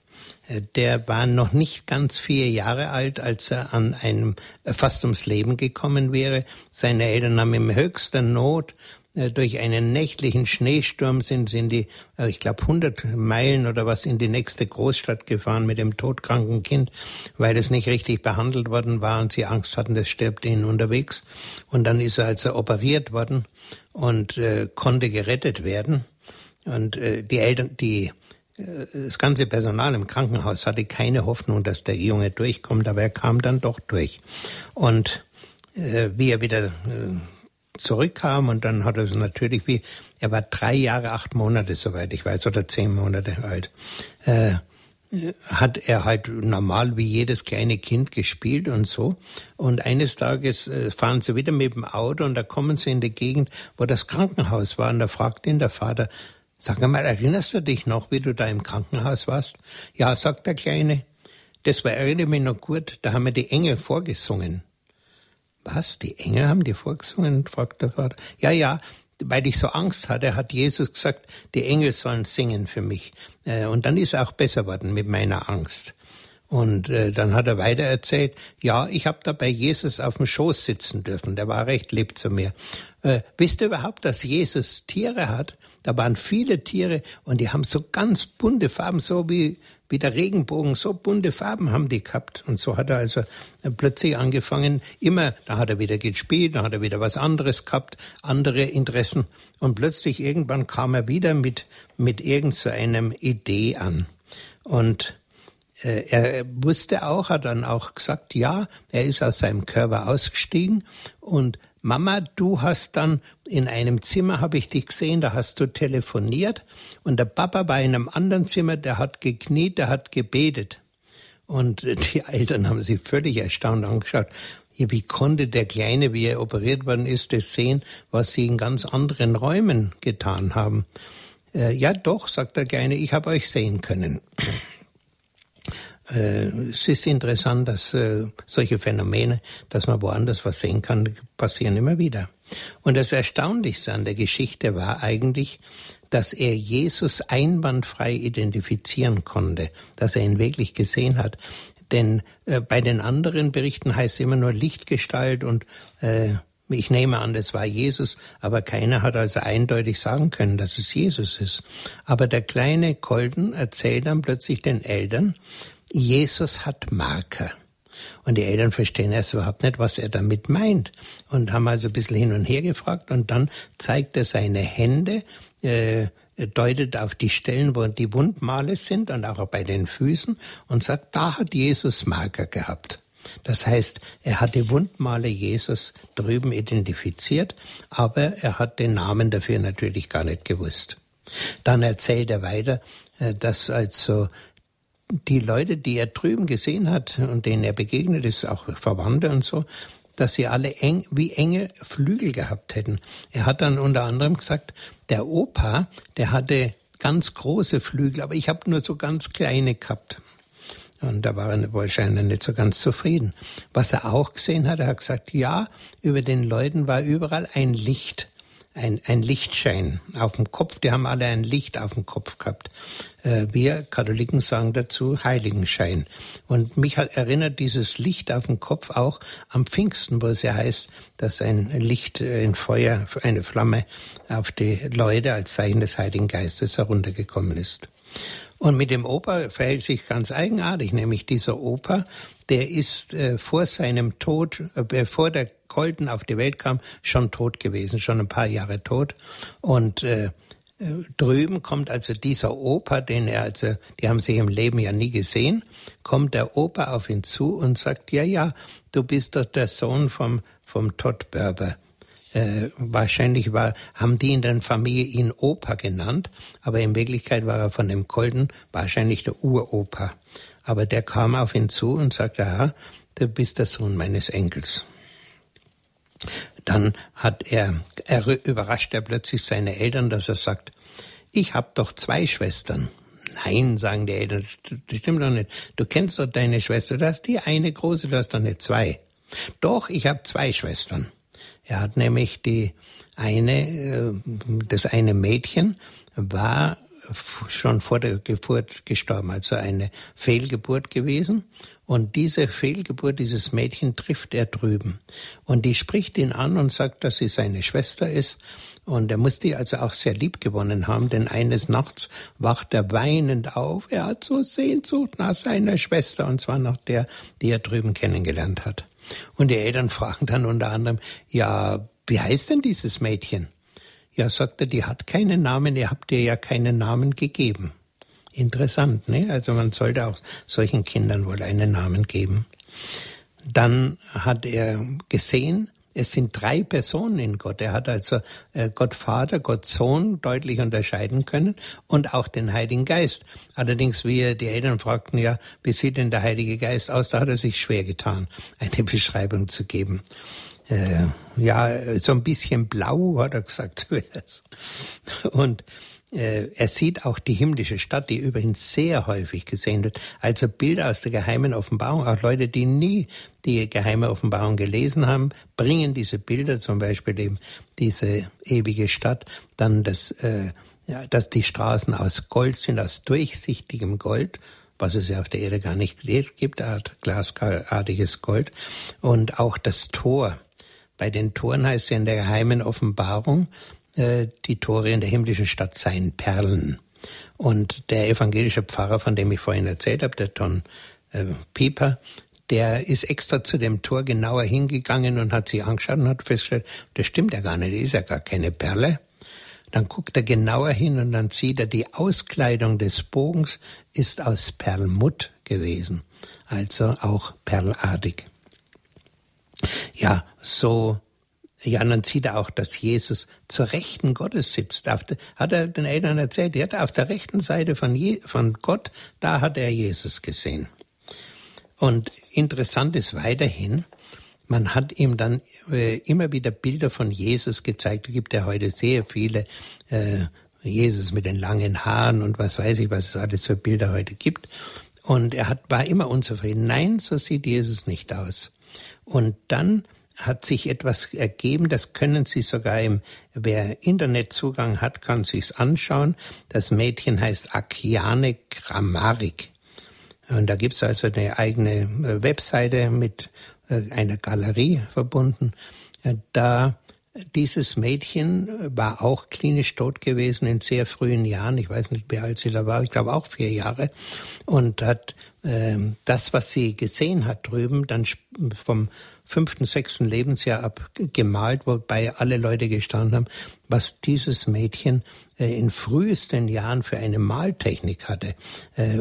der war noch nicht ganz vier Jahre alt, als er an einem äh, fast ums Leben gekommen wäre. Seine Eltern haben im höchsten Not äh, durch einen nächtlichen Schneesturm sind sie in die, äh, ich glaube, 100 Meilen oder was in die nächste Großstadt gefahren mit dem todkranken Kind, weil es nicht richtig behandelt worden war und sie Angst hatten, das stirbt ihnen unterwegs. Und dann ist er also operiert worden und äh, konnte gerettet werden. Und äh, die Eltern, die das ganze Personal im Krankenhaus hatte keine Hoffnung, dass der Junge durchkommt, aber er kam dann doch durch. Und äh, wie er wieder äh, zurückkam und dann hat er natürlich wie, er war drei Jahre, acht Monate, soweit ich weiß, oder zehn Monate alt, äh, hat er halt normal wie jedes kleine Kind gespielt und so. Und eines Tages äh, fahren sie wieder mit dem Auto und da kommen sie in die Gegend, wo das Krankenhaus war und da fragt ihn der Vater, Sag einmal, erinnerst du dich noch, wie du da im Krankenhaus warst? Ja, sagt der Kleine. Das war, erinnere mich noch gut, da haben wir die Engel vorgesungen. Was? Die Engel haben die vorgesungen? fragt der Vater. Ja, ja, weil ich so Angst hatte, hat Jesus gesagt, die Engel sollen singen für mich. Äh, und dann ist er auch besser worden mit meiner Angst. Und äh, dann hat er weiter erzählt, ja, ich habe da bei Jesus auf dem Schoß sitzen dürfen, der war recht lieb zu mir. Äh, wisst ihr überhaupt, dass Jesus Tiere hat? Da waren viele Tiere und die haben so ganz bunte Farben, so wie, wie der Regenbogen, so bunte Farben haben die gehabt. Und so hat er also plötzlich angefangen, immer, da hat er wieder gespielt, da hat er wieder was anderes gehabt, andere Interessen. Und plötzlich irgendwann kam er wieder mit, mit irgend so Idee an. Und äh, er wusste auch, hat dann auch gesagt, ja, er ist aus seinem Körper ausgestiegen und Mama, du hast dann in einem Zimmer, habe ich dich gesehen, da hast du telefoniert und der Papa war in einem anderen Zimmer, der hat gekniet, der hat gebetet. Und die Eltern haben sich völlig erstaunt angeschaut. Wie konnte der Kleine, wie er operiert worden ist, das sehen, was sie in ganz anderen Räumen getan haben? Äh, ja, doch, sagt der Kleine, ich habe euch sehen können. Äh, es ist interessant, dass äh, solche Phänomene, dass man woanders was sehen kann, passieren immer wieder. Und das Erstaunlichste an der Geschichte war eigentlich, dass er Jesus einwandfrei identifizieren konnte, dass er ihn wirklich gesehen hat. Denn äh, bei den anderen Berichten heißt es immer nur Lichtgestalt und äh, ich nehme an, das war Jesus, aber keiner hat also eindeutig sagen können, dass es Jesus ist. Aber der kleine Colden erzählt dann plötzlich den Eltern, Jesus hat Marker. Und die Eltern verstehen erst überhaupt nicht, was er damit meint. Und haben also ein bisschen hin und her gefragt. Und dann zeigt er seine Hände, äh, deutet auf die Stellen, wo die Wundmale sind und auch bei den Füßen und sagt, da hat Jesus Marker gehabt. Das heißt, er hat die Wundmale Jesus drüben identifiziert, aber er hat den Namen dafür natürlich gar nicht gewusst. Dann erzählt er weiter, äh, dass also die Leute, die er drüben gesehen hat und denen er begegnet ist, auch Verwandte und so, dass sie alle eng, wie enge Flügel gehabt hätten. Er hat dann unter anderem gesagt, der Opa, der hatte ganz große Flügel, aber ich habe nur so ganz kleine gehabt. Und da war er wahrscheinlich nicht so ganz zufrieden. Was er auch gesehen hat, er hat gesagt, ja, über den Leuten war überall ein Licht, ein, ein Lichtschein auf dem Kopf. Die haben alle ein Licht auf dem Kopf gehabt. Äh, wir Katholiken sagen dazu Heiligenschein. Und mich erinnert dieses Licht auf dem Kopf auch am Pfingsten, wo es ja heißt, dass ein Licht, äh, ein Feuer, eine Flamme auf die Leute als Zeichen des Heiligen Geistes heruntergekommen ist. Und mit dem Opa verhält sich ganz eigenartig, nämlich dieser Opa, der ist äh, vor seinem Tod, äh, bevor der Colton auf die Welt kam, schon tot gewesen, schon ein paar Jahre tot. Und äh, äh, drüben kommt also dieser Opa, den er also, die haben sich im Leben ja nie gesehen, kommt der Opa auf ihn zu und sagt, ja, ja, du bist doch der Sohn vom, vom Todd Berber. Äh, wahrscheinlich war, haben die in der Familie ihn Opa genannt, aber in Wirklichkeit war er von dem Colden wahrscheinlich der Uropa. Aber der kam auf ihn zu und sagte, aha, du bist der Sohn meines Enkels. Dann hat er, er überrascht er plötzlich seine Eltern, dass er sagt, ich habe doch zwei Schwestern. Nein, sagen die Eltern, das stimmt doch nicht. Du kennst doch deine Schwester, du hast die eine große, du hast doch nicht zwei. Doch, ich habe zwei Schwestern. Er hat nämlich die eine, äh, das eine Mädchen war schon vor der Geburt gestorben, also eine Fehlgeburt gewesen. Und diese Fehlgeburt, dieses Mädchen trifft er drüben. Und die spricht ihn an und sagt, dass sie seine Schwester ist. Und er muss die also auch sehr lieb gewonnen haben, denn eines Nachts wacht er weinend auf. Er hat so Sehnsucht nach seiner Schwester, und zwar nach der, die er drüben kennengelernt hat. Und die Eltern fragen dann unter anderem, ja, wie heißt denn dieses Mädchen? Ja, sagt er, die hat keinen Namen, ihr habt ihr ja keinen Namen gegeben. Interessant, ne? Also man sollte auch solchen Kindern wohl einen Namen geben. Dann hat er gesehen, es sind drei Personen in Gott. Er hat also äh, Gott Vater, Gott Sohn deutlich unterscheiden können und auch den Heiligen Geist. Allerdings, wie er die Eltern fragten, ja, wie sieht denn der Heilige Geist aus? Da hat er sich schwer getan, eine Beschreibung zu geben. Äh, ja, so ein bisschen blau, hat er gesagt. und er sieht auch die himmlische Stadt, die übrigens sehr häufig gesehen wird. Also Bilder aus der geheimen Offenbarung. Auch Leute, die nie die geheime Offenbarung gelesen haben, bringen diese Bilder, zum Beispiel eben diese ewige Stadt, dann das, äh, ja, dass die Straßen aus Gold sind, aus durchsichtigem Gold, was es ja auf der Erde gar nicht gibt, Art glasartiges Gold. Und auch das Tor. Bei den Toren heißt es ja in der geheimen Offenbarung, äh, die Tore in der himmlischen Stadt seien Perlen. Und der evangelische Pfarrer, von dem ich vorhin erzählt habe, der Don äh, Pieper, der ist extra zu dem Tor genauer hingegangen und hat sich angeschaut und hat festgestellt, das stimmt ja gar nicht, das ist ja gar keine Perle. Dann guckt er genauer hin und dann sieht er, die Auskleidung des Bogens ist aus Perlmutt gewesen, also auch perlartig. Ja, so ja, und dann sieht er auch, dass Jesus zur Rechten Gottes sitzt. Hat er den Eltern erzählt, er hat auf der rechten Seite von, Je, von Gott, da hat er Jesus gesehen. Und interessant ist weiterhin, man hat ihm dann äh, immer wieder Bilder von Jesus gezeigt. Es gibt ja heute sehr viele äh, Jesus mit den langen Haaren und was weiß ich, was es alles für Bilder heute gibt. Und er hat, war immer unzufrieden. Nein, so sieht Jesus nicht aus. Und dann hat sich etwas ergeben, das können Sie sogar im, wer Internetzugang hat, kann sich's anschauen. Das Mädchen heißt Akiane Gramarik. Und da gibt's also eine eigene äh, Webseite mit äh, einer Galerie verbunden. Äh, da dieses Mädchen war auch klinisch tot gewesen in sehr frühen Jahren. Ich weiß nicht, wie alt sie da war. Ich glaube auch vier Jahre. Und hat äh, das, was sie gesehen hat drüben, dann vom fünften, sechsten Lebensjahr abgemalt, wobei alle Leute gestanden haben, was dieses Mädchen äh, in frühesten Jahren für eine Maltechnik hatte. Äh,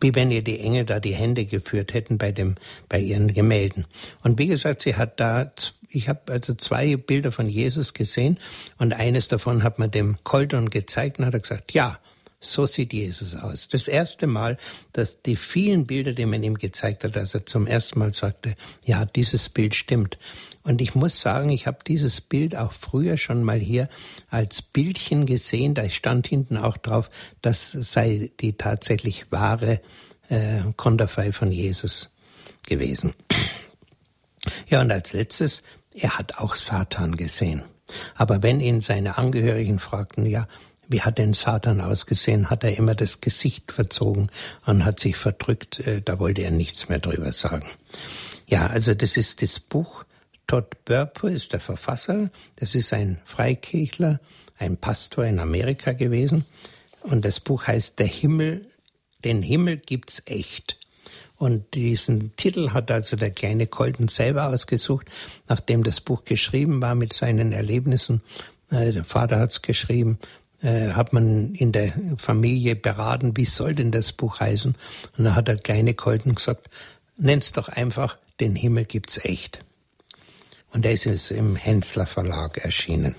wie wenn ihr die Engel da die Hände geführt hätten bei dem, bei ihren Gemälden. Und wie gesagt, sie hat da, ich habe also zwei Bilder von Jesus gesehen und eines davon hat man dem Colton gezeigt und hat gesagt, ja, so sieht Jesus aus. Das erste Mal, dass die vielen Bilder, die man ihm gezeigt hat, dass er zum ersten Mal sagte, ja, dieses Bild stimmt. Und ich muss sagen, ich habe dieses Bild auch früher schon mal hier als Bildchen gesehen. Da stand hinten auch drauf, das sei die tatsächlich wahre äh, Konterfei von Jesus gewesen. Ja, und als letztes, er hat auch Satan gesehen. Aber wenn ihn seine Angehörigen fragten, ja, wie hat denn Satan ausgesehen? Hat er immer das Gesicht verzogen und hat sich verdrückt? Äh, da wollte er nichts mehr drüber sagen. Ja, also das ist das Buch. Todd Burpo ist der Verfasser. Das ist ein Freikirchler, ein Pastor in Amerika gewesen. Und das Buch heißt Der Himmel, den Himmel gibt's echt. Und diesen Titel hat also der kleine Colton selber ausgesucht, nachdem das Buch geschrieben war mit seinen Erlebnissen. Äh, der Vater hat's geschrieben äh, hat man in der Familie beraten, wie soll denn das Buch heißen? Und dann hat der kleine Colton gesagt, nenn's doch einfach, den Himmel gibt's echt. Und er ist im Hensler Verlag erschienen.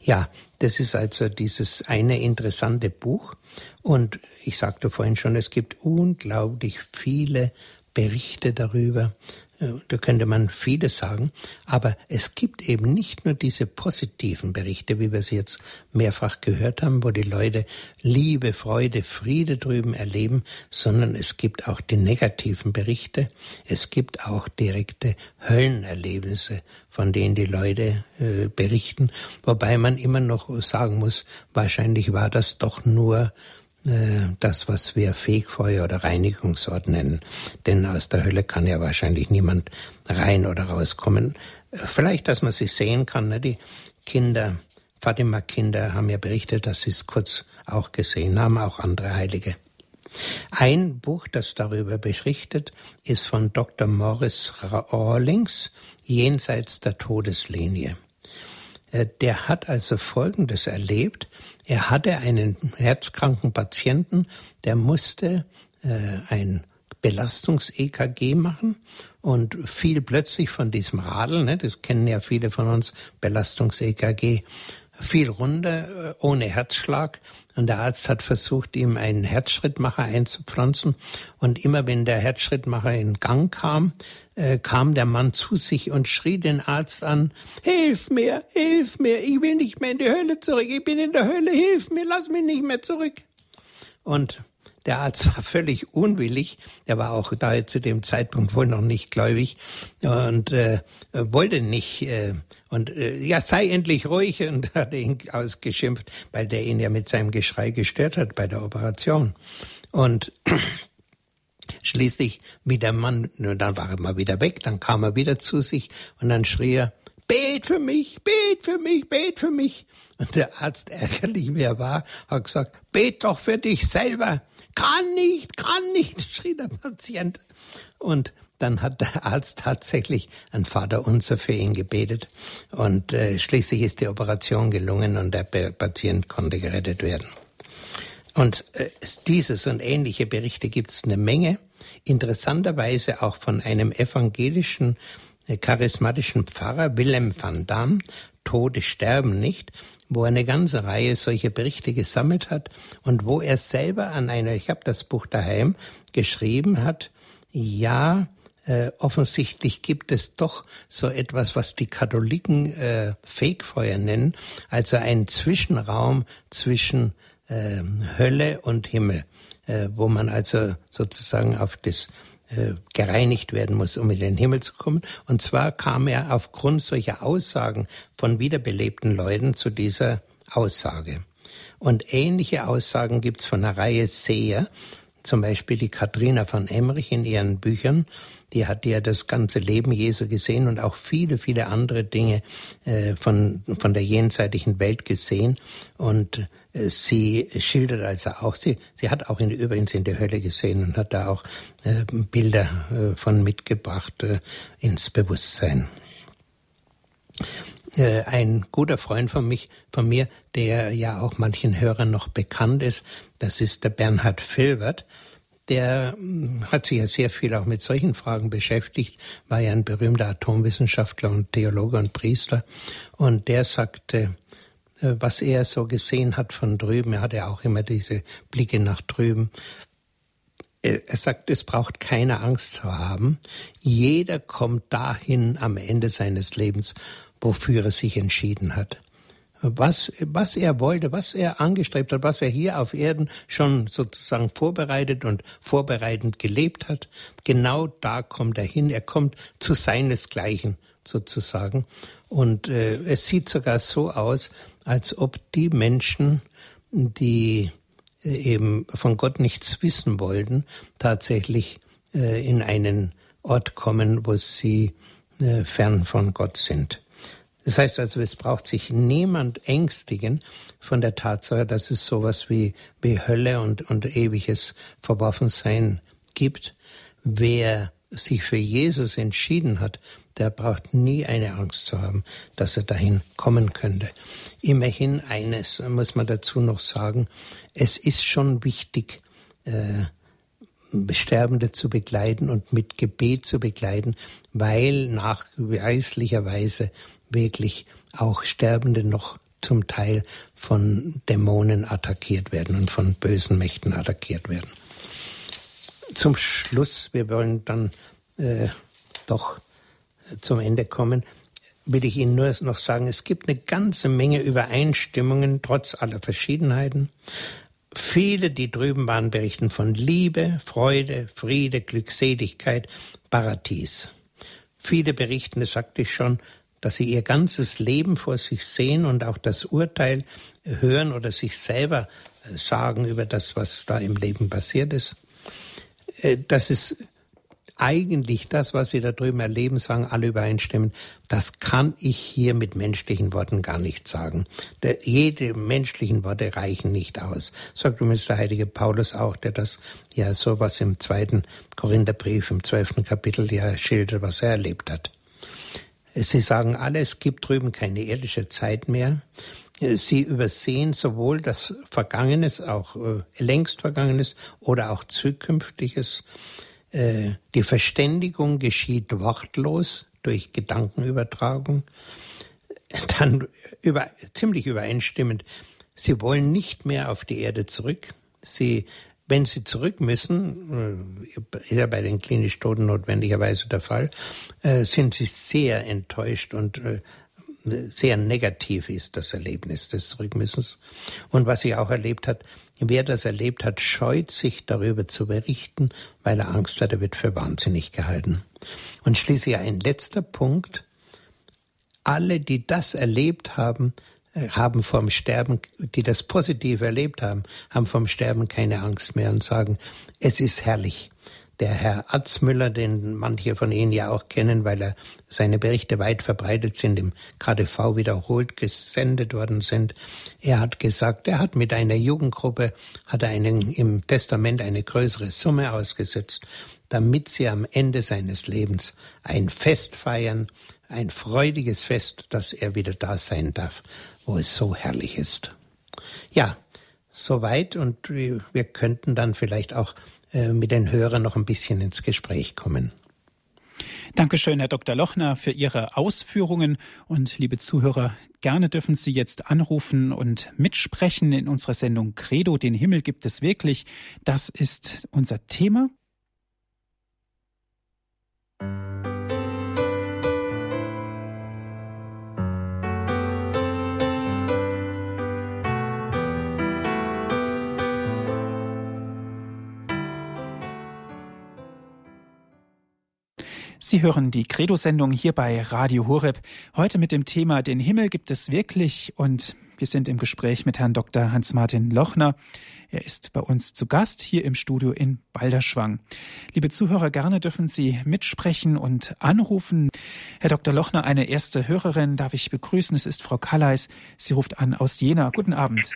Ja, das ist also dieses eine interessante Buch. Und ich sagte vorhin schon, es gibt unglaublich viele Berichte darüber, da könnte man vieles sagen, aber es gibt eben nicht nur diese positiven Berichte, wie wir sie jetzt mehrfach gehört haben, wo die Leute Liebe, Freude, Friede drüben erleben, sondern es gibt auch die negativen Berichte, es gibt auch direkte Höllenerlebnisse, von denen die Leute äh, berichten, wobei man immer noch sagen muss, wahrscheinlich war das doch nur das, was wir Fegfeuer oder Reinigungsort nennen. Denn aus der Hölle kann ja wahrscheinlich niemand rein oder rauskommen. Äh, vielleicht, dass man sie sehen kann. Ne? Die Kinder, Fatima-Kinder haben ja berichtet, dass sie es kurz auch gesehen haben, auch andere Heilige. Ein Buch, das darüber berichtet, ist von Dr. Morris Rawlings, Jenseits der Todeslinie. Äh, der hat also Folgendes erlebt. Er hatte einen herzkranken Patienten, der musste äh, ein Belastungs-EKG machen und fiel plötzlich von diesem Radl, ne, das kennen ja viele von uns, Belastungs-EKG, fiel runter äh, ohne Herzschlag und der Arzt hat versucht, ihm einen Herzschrittmacher einzupflanzen und immer wenn der Herzschrittmacher in Gang kam, äh, kam der Mann zu sich und schrie den Arzt an, Hilf mir, hilf mir, ich will nicht mehr in die Hölle zurück, ich bin in der Hölle, hilf mir, lass mich nicht mehr zurück. Und der Arzt war völlig unwillig. Er war auch da zu dem Zeitpunkt wohl noch nicht gläubig und äh, wollte nicht. Äh, und äh, ja, sei endlich ruhig und hat ihn ausgeschimpft, weil der ihn ja mit seinem Geschrei gestört hat bei der Operation. Und Schließlich, wie der Mann, und dann war er mal wieder weg, dann kam er wieder zu sich und dann schrie er, Bet für mich, bet für mich, bet für mich. Und der Arzt, ärgerlich wie er war, hat gesagt, bet doch für dich selber. Kann nicht, kann nicht, schrie der Patient. Und dann hat der Arzt tatsächlich ein Vaterunser für ihn gebetet. Und äh, schließlich ist die Operation gelungen und der Patient konnte gerettet werden. Und äh, dieses und ähnliche Berichte gibt es eine Menge. Interessanterweise auch von einem evangelischen, äh, charismatischen Pfarrer, Willem van Dam, Tode sterben nicht, wo er eine ganze Reihe solcher Berichte gesammelt hat und wo er selber an einer, ich habe das Buch daheim, geschrieben hat, ja, äh, offensichtlich gibt es doch so etwas, was die Katholiken äh, Fegefeuer nennen, also einen Zwischenraum zwischen äh, Hölle und Himmel, äh, wo man also sozusagen auf das äh, gereinigt werden muss, um in den Himmel zu kommen. Und zwar kam er aufgrund solcher Aussagen von wiederbelebten Leuten zu dieser Aussage. Und ähnliche Aussagen gibt es von einer Reihe Seher, zum Beispiel die Katharina von Emmerich in ihren Büchern, die hat ja das ganze Leben Jesu gesehen und auch viele, viele andere Dinge äh, von, von der jenseitigen Welt gesehen. Und sie schildert also auch, sie, sie hat auch in, übrigens in der Hölle gesehen und hat da auch äh, Bilder äh, von mitgebracht äh, ins Bewusstsein. Äh, ein guter Freund von mich, von mir, der ja auch manchen Hörern noch bekannt ist, das ist der Bernhard Filbert der hm, hat sich ja sehr viel auch mit solchen Fragen beschäftigt, war ja ein berühmter Atomwissenschaftler und Theologe und Priester. Und der sagte, was er so gesehen hat von drüben, er hatte auch immer diese Blicke nach drüben. Äh, er sagt, es braucht keine Angst zu haben. Jeder kommt dahin am Ende seines Lebens, wofür er sich entschieden hat was, was er wollte, was er angestrebt hat, was er hier auf Erden schon sozusagen vorbereitet und vorbereitend gelebt hat. Genau da kommt er hin. Er kommt zu seinesgleichen sozusagen. Und äh, es sieht sogar so aus, als ob die Menschen, die äh, eben von Gott nichts wissen wollten, tatsächlich äh, in einen Ort kommen, wo sie äh, fern von Gott sind. Das heißt also, es braucht sich niemand ängstigen von der Tatsache, dass es sowas wie, wie Hölle und, und ewiges Verworfensein gibt. Wer sich für Jesus entschieden hat, der braucht nie eine Angst zu haben, dass er dahin kommen könnte. Immerhin eines muss man dazu noch sagen, es ist schon wichtig, äh, Sterbende zu begleiten und mit Gebet zu begleiten, weil nachweislicherweise wirklich auch Sterbende noch zum Teil von Dämonen attackiert werden und von bösen Mächten attackiert werden. Zum Schluss, wir wollen dann äh, doch zum Ende kommen, will ich Ihnen nur noch sagen, es gibt eine ganze Menge Übereinstimmungen trotz aller Verschiedenheiten. Viele, die drüben waren, berichten von Liebe, Freude, Friede, Glückseligkeit, Paradies. Viele berichten, das sagte ich schon, dass sie ihr ganzes Leben vor sich sehen und auch das Urteil hören oder sich selber äh, sagen über das, was da im Leben passiert ist. Äh, das ist eigentlich das, was sie da drüben erleben, sagen alle übereinstimmen. Das kann ich hier mit menschlichen Worten gar nicht sagen. Der, jede menschlichen Worte reichen nicht aus. Sagt übrigens der heilige Paulus auch, der das ja sowas im zweiten Korintherbrief im zwölften Kapitel ja schildert, was er erlebt hat. Sie sagen alle, es gibt drüben keine irdische Zeit mehr. Sie übersehen sowohl das Vergangenes, auch äh, längst Vergangenes oder auch Zukünftiges. Äh, die Verständigung geschieht wortlos durch Gedankenübertragung. Dann über, ziemlich übereinstimmend, sie wollen nicht mehr auf die Erde zurück. Sie wenn sie zurück müssen, äh, ist ja bei den klinisch Toten notwendigerweise der Fall, äh, sind sie sehr enttäuscht und äh, sehr negativ ist das Erlebnis des Zurückmissens. Und was sie auch erlebt hat, wer das erlebt hat, scheut sich darüber zu berichten, weil er Angst hat, er wird für wahnsinnig gehalten. Und schließlich ein letzter Punkt. Alle, die das erlebt haben, haben vom Sterben, die das positiv erlebt haben, haben vom Sterben keine Angst mehr und sagen, es ist herrlich. Der Herr Atzmüller, den manche von Ihnen ja auch kennen, weil er seine Berichte weit verbreitet sind, im KDV wiederholt gesendet worden sind. Er hat gesagt, er hat mit einer Jugendgruppe, hat er einen, im Testament eine größere Summe ausgesetzt, damit sie am Ende seines Lebens ein Fest feiern, ein freudiges Fest, dass er wieder da sein darf wo es so herrlich ist. Ja, soweit und wir könnten dann vielleicht auch mit den Hörern noch ein bisschen ins Gespräch kommen. Dankeschön, Herr Dr. Lochner, für Ihre Ausführungen. Und liebe Zuhörer, gerne dürfen Sie jetzt anrufen und mitsprechen in unserer Sendung Credo. Den Himmel gibt es wirklich. Das ist unser Thema. Sie hören die Credo-Sendung hier bei Radio Horeb. Heute mit dem Thema Den Himmel gibt es wirklich und wir sind im Gespräch mit Herrn Dr. Hans-Martin Lochner. Er ist bei uns zu Gast hier im Studio in Balderschwang. Liebe Zuhörer, gerne dürfen Sie mitsprechen und anrufen. Herr Dr. Lochner, eine erste Hörerin darf ich begrüßen. Es ist Frau Kalleis. Sie ruft an aus Jena. Guten Abend.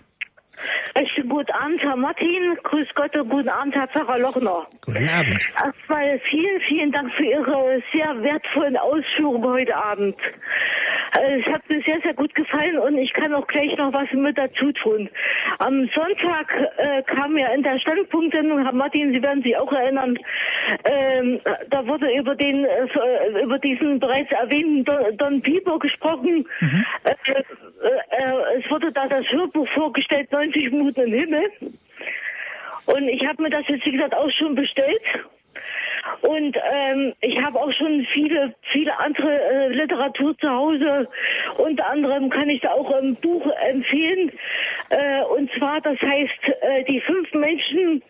Schönen guten Abend, Herr Martin. Grüß Gott und guten Abend, Herr Pfarrer Lochner. Guten Abend. Erstmal vielen, vielen Dank für Ihre sehr wertvollen Ausführungen heute Abend. Äh, es hat mir sehr, sehr gut gefallen und ich kann auch gleich noch was mit dazu tun. Am Sonntag äh, kam ja in der Standpunktsendung, Herr Martin, Sie werden sich auch erinnern, ähm, da wurde über den, äh, über diesen bereits erwähnten Don, Don Pieper gesprochen. Mhm. Äh, äh, es wurde da das Hörbuch vorgestellt, 90 Minuten im Himmel. Und ich habe mir das jetzt, wie gesagt, auch schon bestellt. Und ähm, ich habe auch schon viele, viele andere äh, Literatur zu Hause. Unter anderem kann ich da auch ein Buch empfehlen. Äh, und zwar, das heißt, äh, die fünf Menschen,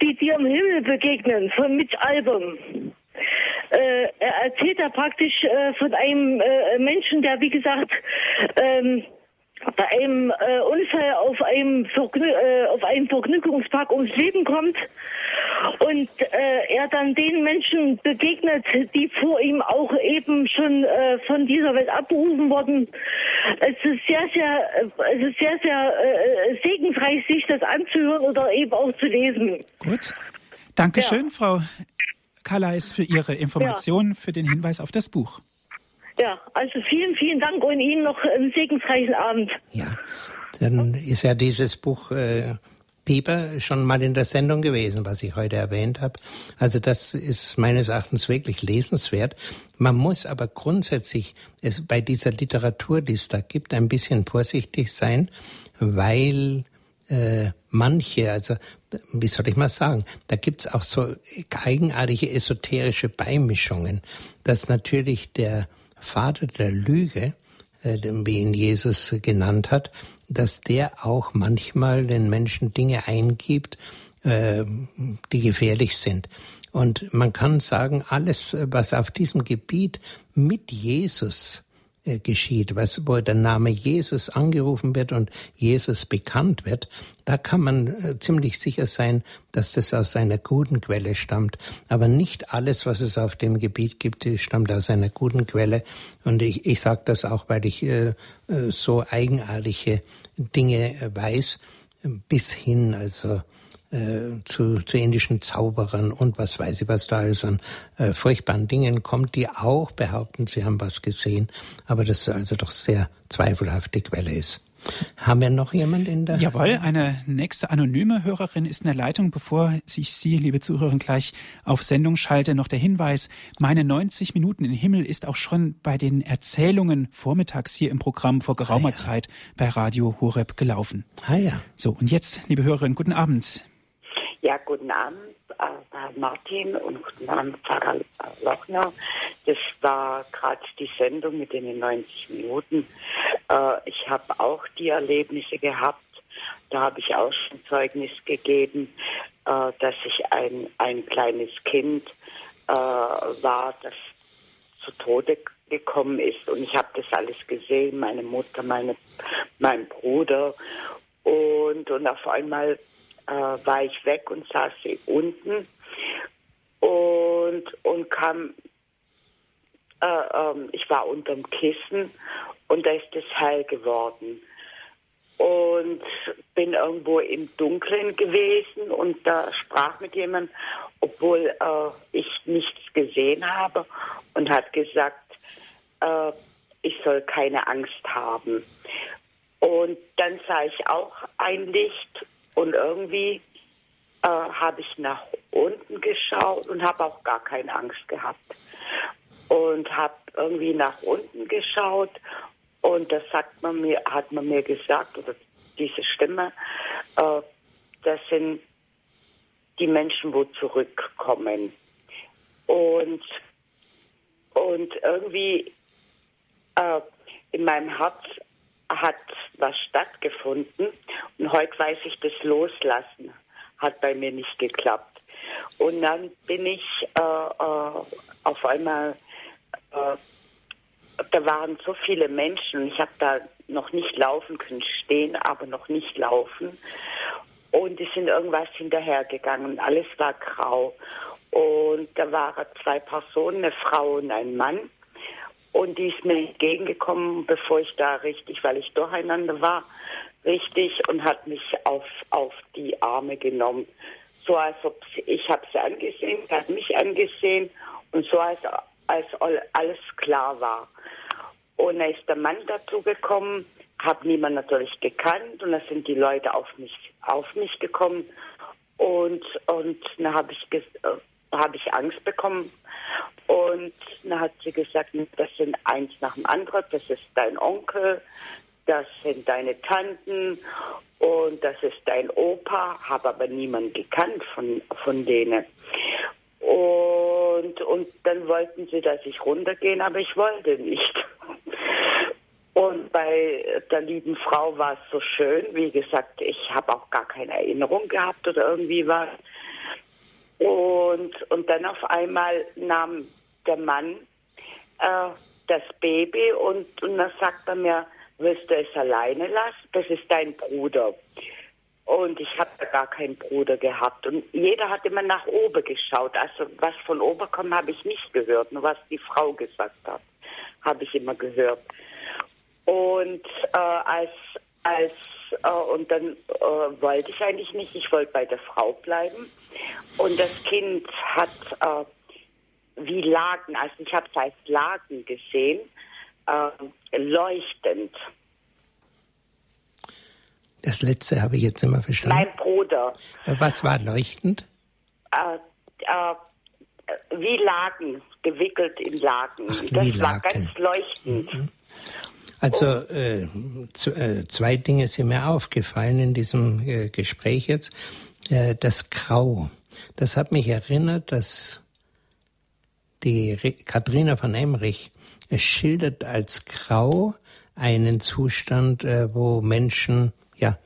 die dir im Himmel begegnen, von Mitch Album. Äh, er erzählt da praktisch äh, von einem äh, Menschen, der, wie gesagt, ähm, bei einem äh, Unfall auf einem, Vergnü äh, auf einem Vergnügungspark ums Leben kommt und äh, er dann den Menschen begegnet, die vor ihm auch eben schon äh, von dieser Welt abberufen wurden. Es ist sehr, sehr, äh, es ist sehr, sehr äh, segensreich, sich das anzuhören oder eben auch zu lesen. Gut. Dankeschön, ja. Frau Kalleis, für Ihre Informationen, ja. für den Hinweis auf das Buch. Ja, also vielen, vielen Dank und Ihnen noch einen segensreichen Abend. Ja, dann ist ja dieses Buch äh, Pieper schon mal in der Sendung gewesen, was ich heute erwähnt habe. Also das ist meines Erachtens wirklich lesenswert. Man muss aber grundsätzlich es bei dieser Literatur, die es da gibt, ein bisschen vorsichtig sein, weil äh, manche, also wie soll ich mal sagen, da gibt's auch so eigenartige esoterische Beimischungen, dass natürlich der Vater der Lüge, äh, wie ihn Jesus genannt hat, dass der auch manchmal den Menschen Dinge eingibt, äh, die gefährlich sind. Und man kann sagen, alles, was auf diesem Gebiet mit Jesus äh, geschieht, was, wo der Name Jesus angerufen wird und Jesus bekannt wird, da kann man äh, ziemlich sicher sein, dass das aus einer guten Quelle stammt. Aber nicht alles, was es auf dem Gebiet gibt, stammt aus einer guten Quelle. Und ich, ich sage das auch, weil ich äh, äh so eigenartige Dinge weiß, bis hin, also äh, zu, zu indischen Zauberern und was weiß ich, was da alles an äh, furchtbaren Dingen kommt, die auch behaupten, sie haben was gesehen, aber das also doch sehr zweifelhafte Quelle ist. Haben wir noch jemand in der? Jawohl, eine nächste anonyme Hörerin ist in der Leitung. Bevor ich Sie, liebe Zuhörerin, gleich auf Sendung schalte, noch der Hinweis, meine 90 Minuten im Himmel ist auch schon bei den Erzählungen vormittags hier im Programm vor geraumer ah, ja. Zeit bei Radio Horeb gelaufen. Ah ja. So, und jetzt, liebe Hörerin, guten Abend. Ja, guten Abend, äh, Martin und guten Abend, Pfarrer Lochner. Das war gerade die Sendung mit den 90 Minuten. Äh, ich habe auch die Erlebnisse gehabt. Da habe ich auch schon Zeugnis gegeben, äh, dass ich ein, ein kleines Kind äh, war, das zu Tode gekommen ist. Und ich habe das alles gesehen, meine Mutter, meine, mein Bruder. Und, und auf einmal äh, war ich weg und saß unten und, und kam, äh, ähm, ich war unterm Kissen und da ist es hell geworden. Und bin irgendwo im Dunkeln gewesen und da sprach mit jemandem, obwohl äh, ich nichts gesehen habe und hat gesagt, äh, ich soll keine Angst haben. Und dann sah ich auch ein Licht Und irgendwie äh, habe ich nach unten geschaut und habe auch gar keine Angst gehabt. Und habe irgendwie nach unten geschaut und das sagt man mir, hat man mir gesagt, oder diese Stimme, äh, das sind die Menschen, wo zurückkommen. Und, und irgendwie äh, in meinem Herz hat was stattgefunden und heute weiß ich, das Loslassen hat bei mir nicht geklappt. Und dann bin ich äh, äh, auf einmal, äh, da waren so viele Menschen, ich habe da noch nicht laufen können, stehen, aber noch nicht laufen. Und die sind irgendwas hinterhergegangen. Alles war grau. Und da waren zwei Personen, eine Frau und ein Mann. Und die ist mir entgegengekommen, bevor ich da richtig, weil ich durcheinander war, richtig und hat mich auf, auf die Arme genommen. So als ob ich habe sie angesehen, sie hat mich angesehen und so als, als alles klar war. Und da ist der Mann dazu gekommen, habe niemand natürlich gekannt und da sind die Leute auf mich, auf mich gekommen und, und dann habe ich, äh, hab ich Angst bekommen und dann hat sie gesagt, das sind eins nach dem anderen, das ist dein Onkel, das sind deine Tanten und das ist dein Opa, habe aber niemanden gekannt von, von denen. Und, und dann wollten sie, dass ich runtergehen, aber ich wollte nicht. Und bei der lieben Frau war es so schön. Wie gesagt, ich habe auch gar keine Erinnerung gehabt oder irgendwie was. Und, und dann auf einmal nahm der Mann äh, das Baby und, und dann sagt er mir, willst du es alleine lassen? Das ist dein Bruder. Und ich habe gar keinen Bruder gehabt. Und jeder hat immer nach oben geschaut. Also was von oben kommt, habe ich nicht gehört. Nur was die Frau gesagt hat, habe ich immer gehört. Und äh, als, als äh, und dann äh, wollte ich eigentlich nicht, ich wollte bei der Frau bleiben. Und das Kind hat äh, wie Lagen, also ich habe es als Lagen gesehen, äh, leuchtend. Das letzte habe ich jetzt immer verstanden. Mein Bruder. Äh, was war leuchtend? Äh, äh, wie Lagen, gewickelt in Lagen. Ach, das wie war Laken. ganz leuchtend. Mhm. Also äh, äh, zwei Dinge sind mir aufgefallen in diesem äh, Gespräch jetzt. Das Grau, das hat mich erinnert, dass die Katharina von Emmerich es schildert als Grau einen Zustand, äh, wo Menschen ja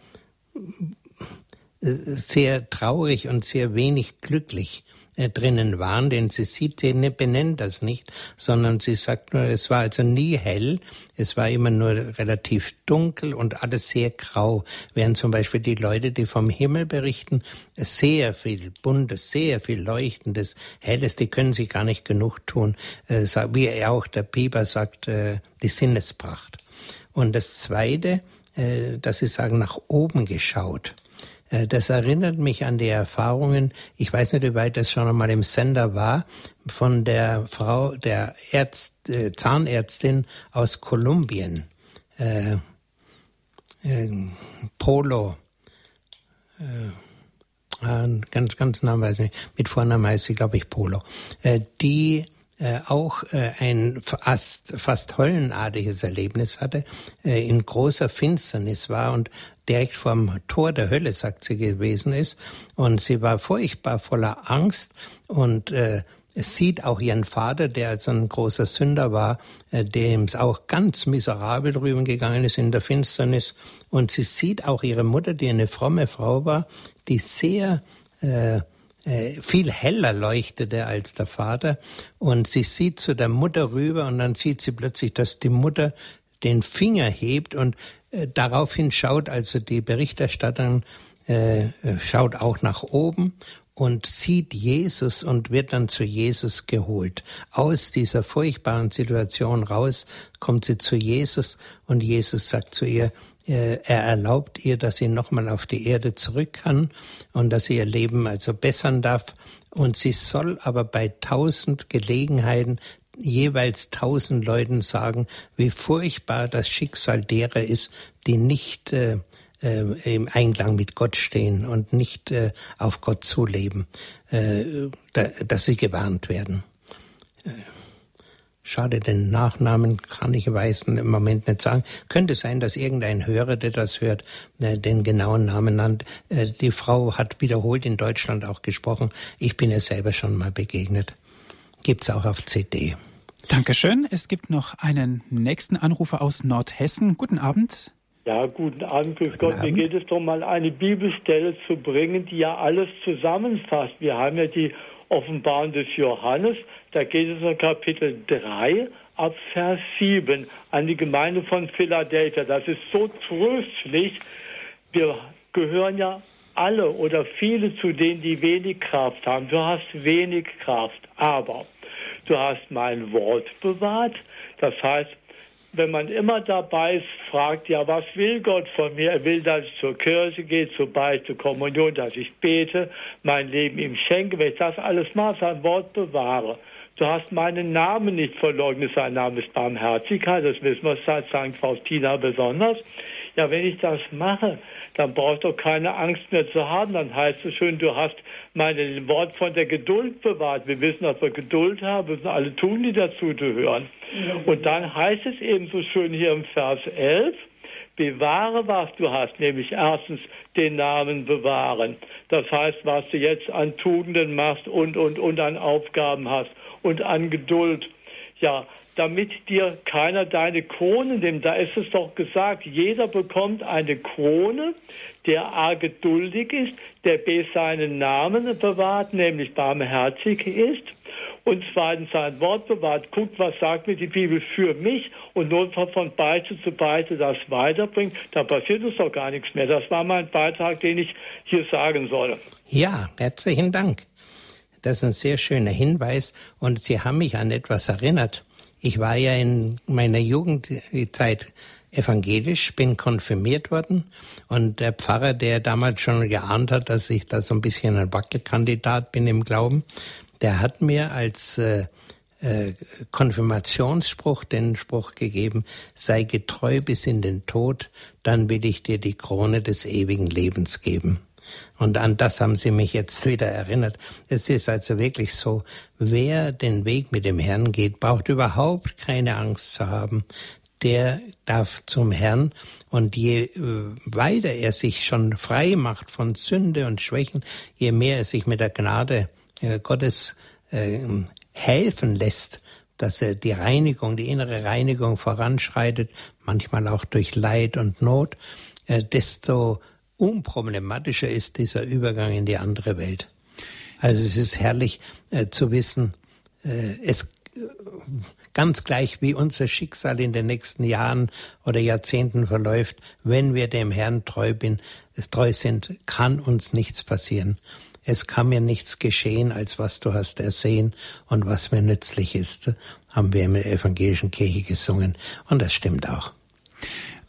sehr traurig und sehr wenig glücklich äh, drinnen waren, denn sie sieht, sie benennt das nicht, sondern sie sagt nur, es war also nie hell, es war immer nur relativ dunkel und alles sehr grau, während zum Beispiel die Leute, die vom Himmel berichten, sehr viel Buntes, sehr viel Leuchtendes, Helles, die können sich gar nicht genug tun, äh, wie auch der Pieper sagt, äh, die Sinnespracht. Und das Zweite, dass Sie sagen, nach oben geschaut. Äh, das erinnert mich an die Erfahrungen, ich weiß nicht, wie weit das schon einmal im Sender war, von der Frau, der Ärzt, äh, Zahnärztin aus Kolumbien, äh, äh, Polo, äh, ganz, ganz Namen weiß ich nicht, mit Vornamen heißt sie, glaube ich, Polo, äh, die äh, auch äh, ein fast, fast höllenartiges Erlebnis hatte, äh, in großer Finsternis war und direkt vorm Tor der Hölle, sagt sie, gewesen ist. Und sie war furchtbar voller Angst und äh, sieht auch ihren Vater, der als ein großer Sünder war, äh, dem es auch ganz miserabel drüben gegangen ist in der Finsternis. Und sie sieht auch ihre Mutter, die eine fromme Frau war, die sehr äh, viel heller leuchtete als der Vater. Und sie sieht zu der Mutter rüber und dann sieht sie plötzlich, dass die Mutter den Finger hebt und äh, daraufhin schaut also die Berichterstatterin äh, schaut auch nach oben und sieht Jesus und wird dann zu Jesus geholt. Aus dieser furchtbaren Situation raus kommt sie zu Jesus und Jesus sagt zu ihr, äh, er erlaubt ihr, dass sie nochmal auf die Erde zurück kann und dass sie ihr Leben also bessern darf. Und sie soll aber bei tausend Gelegenheiten jeweils tausend Leuten sagen, wie furchtbar das Schicksal derer ist, die nicht äh, äh, im Einklang mit Gott stehen und nicht äh, auf Gott zuleben, äh, da, dass sie gewarnt werden. Schade, den Nachnamen kann ich weiß im Moment nicht sagen. Könnte sein, dass irgendein Hörer, der das hört, äh, den genauen Namen nannt. Äh, die Frau hat wiederholt in Deutschland auch gesprochen. Ich bin ihr selber schon mal begegnet. Gibt's auch auf CD. Dankeschön. Es gibt noch einen nächsten Anrufer aus Nordhessen. Guten Abend. Ja, guten Abend, grüß Gott. Mir geht es darum, mal eine Bibelstelle zu bringen, die ja alles zusammenfasst. Wir haben ja die Offenbarung des Johannes, da geht es in Kapitel 3 ab Vers 7 an die Gemeinde von Philadelphia. Das ist so tröstlich. Wir gehören ja alle oder viele zu denen, die wenig Kraft haben. Du hast wenig Kraft, aber du hast mein Wort bewahrt. Das heißt, wenn man immer dabei ist, fragt, ja, was will Gott von mir? Er will, dass ich zur Kirche gehe, zur Beichte, Kommunion, dass ich bete, mein Leben ihm schenke. Wenn ich das alles mache, sein Wort bewahre. Du hast meinen Namen nicht verleugnet. Sein Name ist Barmherzigkeit. Das wissen wir seit St. Faustina besonders. Ja, wenn ich das mache, dann brauchst du keine Angst mehr zu haben. Dann heißt es schön, du hast mein Wort von der Geduld bewahrt. Wir wissen, dass wir Geduld haben, wir müssen alle tun, die dazu gehören. Und dann heißt es eben so schön hier im Vers 11, bewahre, was du hast, nämlich erstens den Namen bewahren. Das heißt, was du jetzt an Tugenden machst und, und, und an Aufgaben hast und an Geduld. Ja, damit dir keiner deine Krone nimmt. Da ist es doch gesagt, jeder bekommt eine Krone, der A geduldig ist, der B seinen Namen bewahrt, nämlich barmherzig ist und zweitens sein Wort bewahrt. Guckt, was sagt mir die Bibel für mich und notfalls von Beite zu Beite das weiterbringt, dann passiert uns doch gar nichts mehr. Das war mein Beitrag, den ich hier sagen soll. Ja, herzlichen Dank. Das ist ein sehr schöner Hinweis und Sie haben mich an etwas erinnert. Ich war ja in meiner Jugendzeit evangelisch, bin konfirmiert worden und der Pfarrer, der damals schon geahnt hat, dass ich da so ein bisschen ein Wackelkandidat bin im Glauben, der hat mir als äh, äh, Konfirmationsspruch den Spruch gegeben, sei getreu bis in den Tod, dann will ich dir die Krone des ewigen Lebens geben. Und an das haben Sie mich jetzt wieder erinnert. Es ist also wirklich so, wer den Weg mit dem Herrn geht, braucht überhaupt keine Angst zu haben. Der darf zum Herrn und je äh, weiter er sich schon frei macht von Sünde und Schwächen, je mehr er sich mit der Gnade äh, Gottes äh, helfen lässt, dass er die Reinigung, die innere Reinigung voranschreitet, manchmal auch durch Leid und Not, desto unproblematischer ist dieser Übergang in die andere Welt. Also es ist herrlich äh, zu wissen, äh, es äh, ganz gleich wie unser Schicksal in den nächsten Jahren oder Jahrzehnten verläuft, wenn wir dem Herrn treu, bin, treu sind, kann uns nichts passieren. Es kann mir nichts geschehen, als was du hast ersehen und was mir nützlich ist, haben wir in der evangelischen Kirche gesungen. Und das stimmt auch.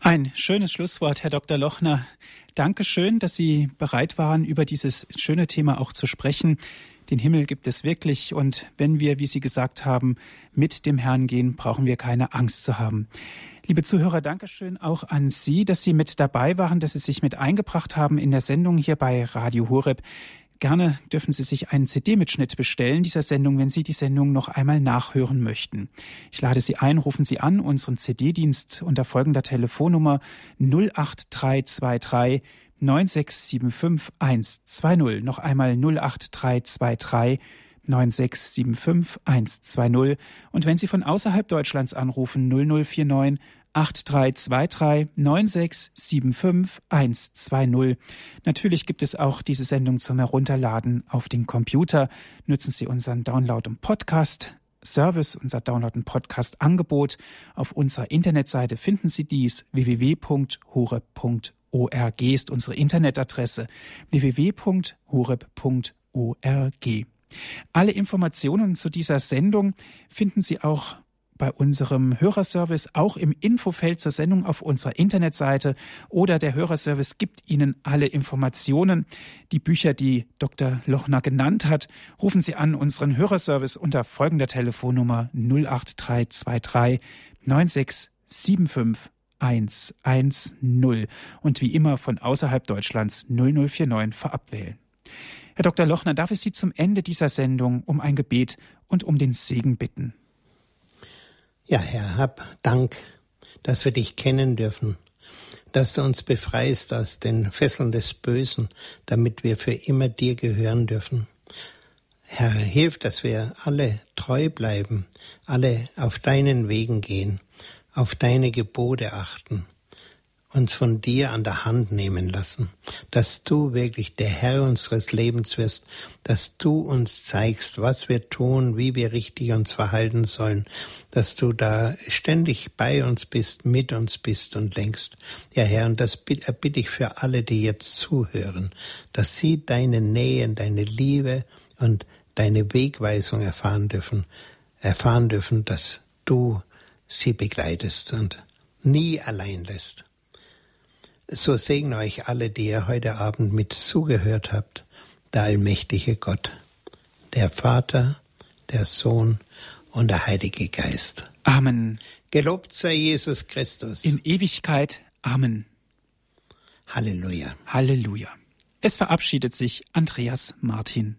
Ein schönes Schlusswort, Herr Dr. Lochner. Dankeschön, dass Sie bereit waren, über dieses schöne Thema auch zu sprechen. Den Himmel gibt es wirklich und wenn wir, wie Sie gesagt haben, mit dem Herrn gehen, brauchen wir keine Angst zu haben. Liebe Zuhörer, Dankeschön auch an Sie, dass Sie mit dabei waren, dass Sie sich mit eingebracht haben in der Sendung hier bei Radio Horeb. Gerne dürfen Sie sich einen CD-Mitschnitt bestellen dieser Sendung, wenn Sie die Sendung noch einmal nachhören möchten. Ich lade Sie ein, rufen Sie an unseren CD-Dienst unter folgender Telefonnummer 08323 9675 120. Noch einmal 08323 9675 120. Und wenn Sie von außerhalb Deutschlands anrufen, 0049 8323 9675 120. Natürlich gibt es auch diese Sendung zum Herunterladen auf den Computer. Nutzen Sie unseren Download- und Podcast. Service, unser Download- und Podcast-Angebot. Auf unserer Internetseite finden Sie dies www.hore.org ist unsere Internetadresse www.horeb.org. Alle Informationen zu dieser Sendung finden Sie auch bei unserem Hörerservice auch im Infofeld zur Sendung auf unserer Internetseite oder der Hörerservice gibt Ihnen alle Informationen. Die Bücher, die Dr. Lochner genannt hat, rufen Sie an unseren Hörerservice unter folgender Telefonnummer 08323 9675 110 und wie immer von außerhalb Deutschlands 0049 vorab wählen. Herr Dr. Lochner, darf ich Sie zum Ende dieser Sendung um ein Gebet und um den Segen bitten? Ja, Herr, hab Dank, dass wir dich kennen dürfen, dass du uns befreist aus den Fesseln des Bösen, damit wir für immer dir gehören dürfen. Herr, hilf, dass wir alle treu bleiben, alle auf deinen Wegen gehen, auf deine Gebote achten, uns von dir an der Hand nehmen lassen, dass du wirklich der Herr unseres Lebens wirst, dass du uns zeigst, was wir tun, wie wir richtig uns verhalten sollen, dass du da ständig bei uns bist, mit uns bist und lenkst. Ja, Herr, und das bitte ich für alle, die jetzt zuhören, dass sie deine Nähe, deine Liebe und deine Wegweisung erfahren dürfen, erfahren dürfen, dass du sie begleitest und nie allein lässt. So segne euch alle, die ihr heute Abend mit zugehört habt, der allmächtige Gott, der Vater, der Sohn und der Heilige Geist. Amen. Gelobt sei Jesus Christus. In Ewigkeit. Amen. Halleluja. Halleluja. Es verabschiedet sich Andreas Martin.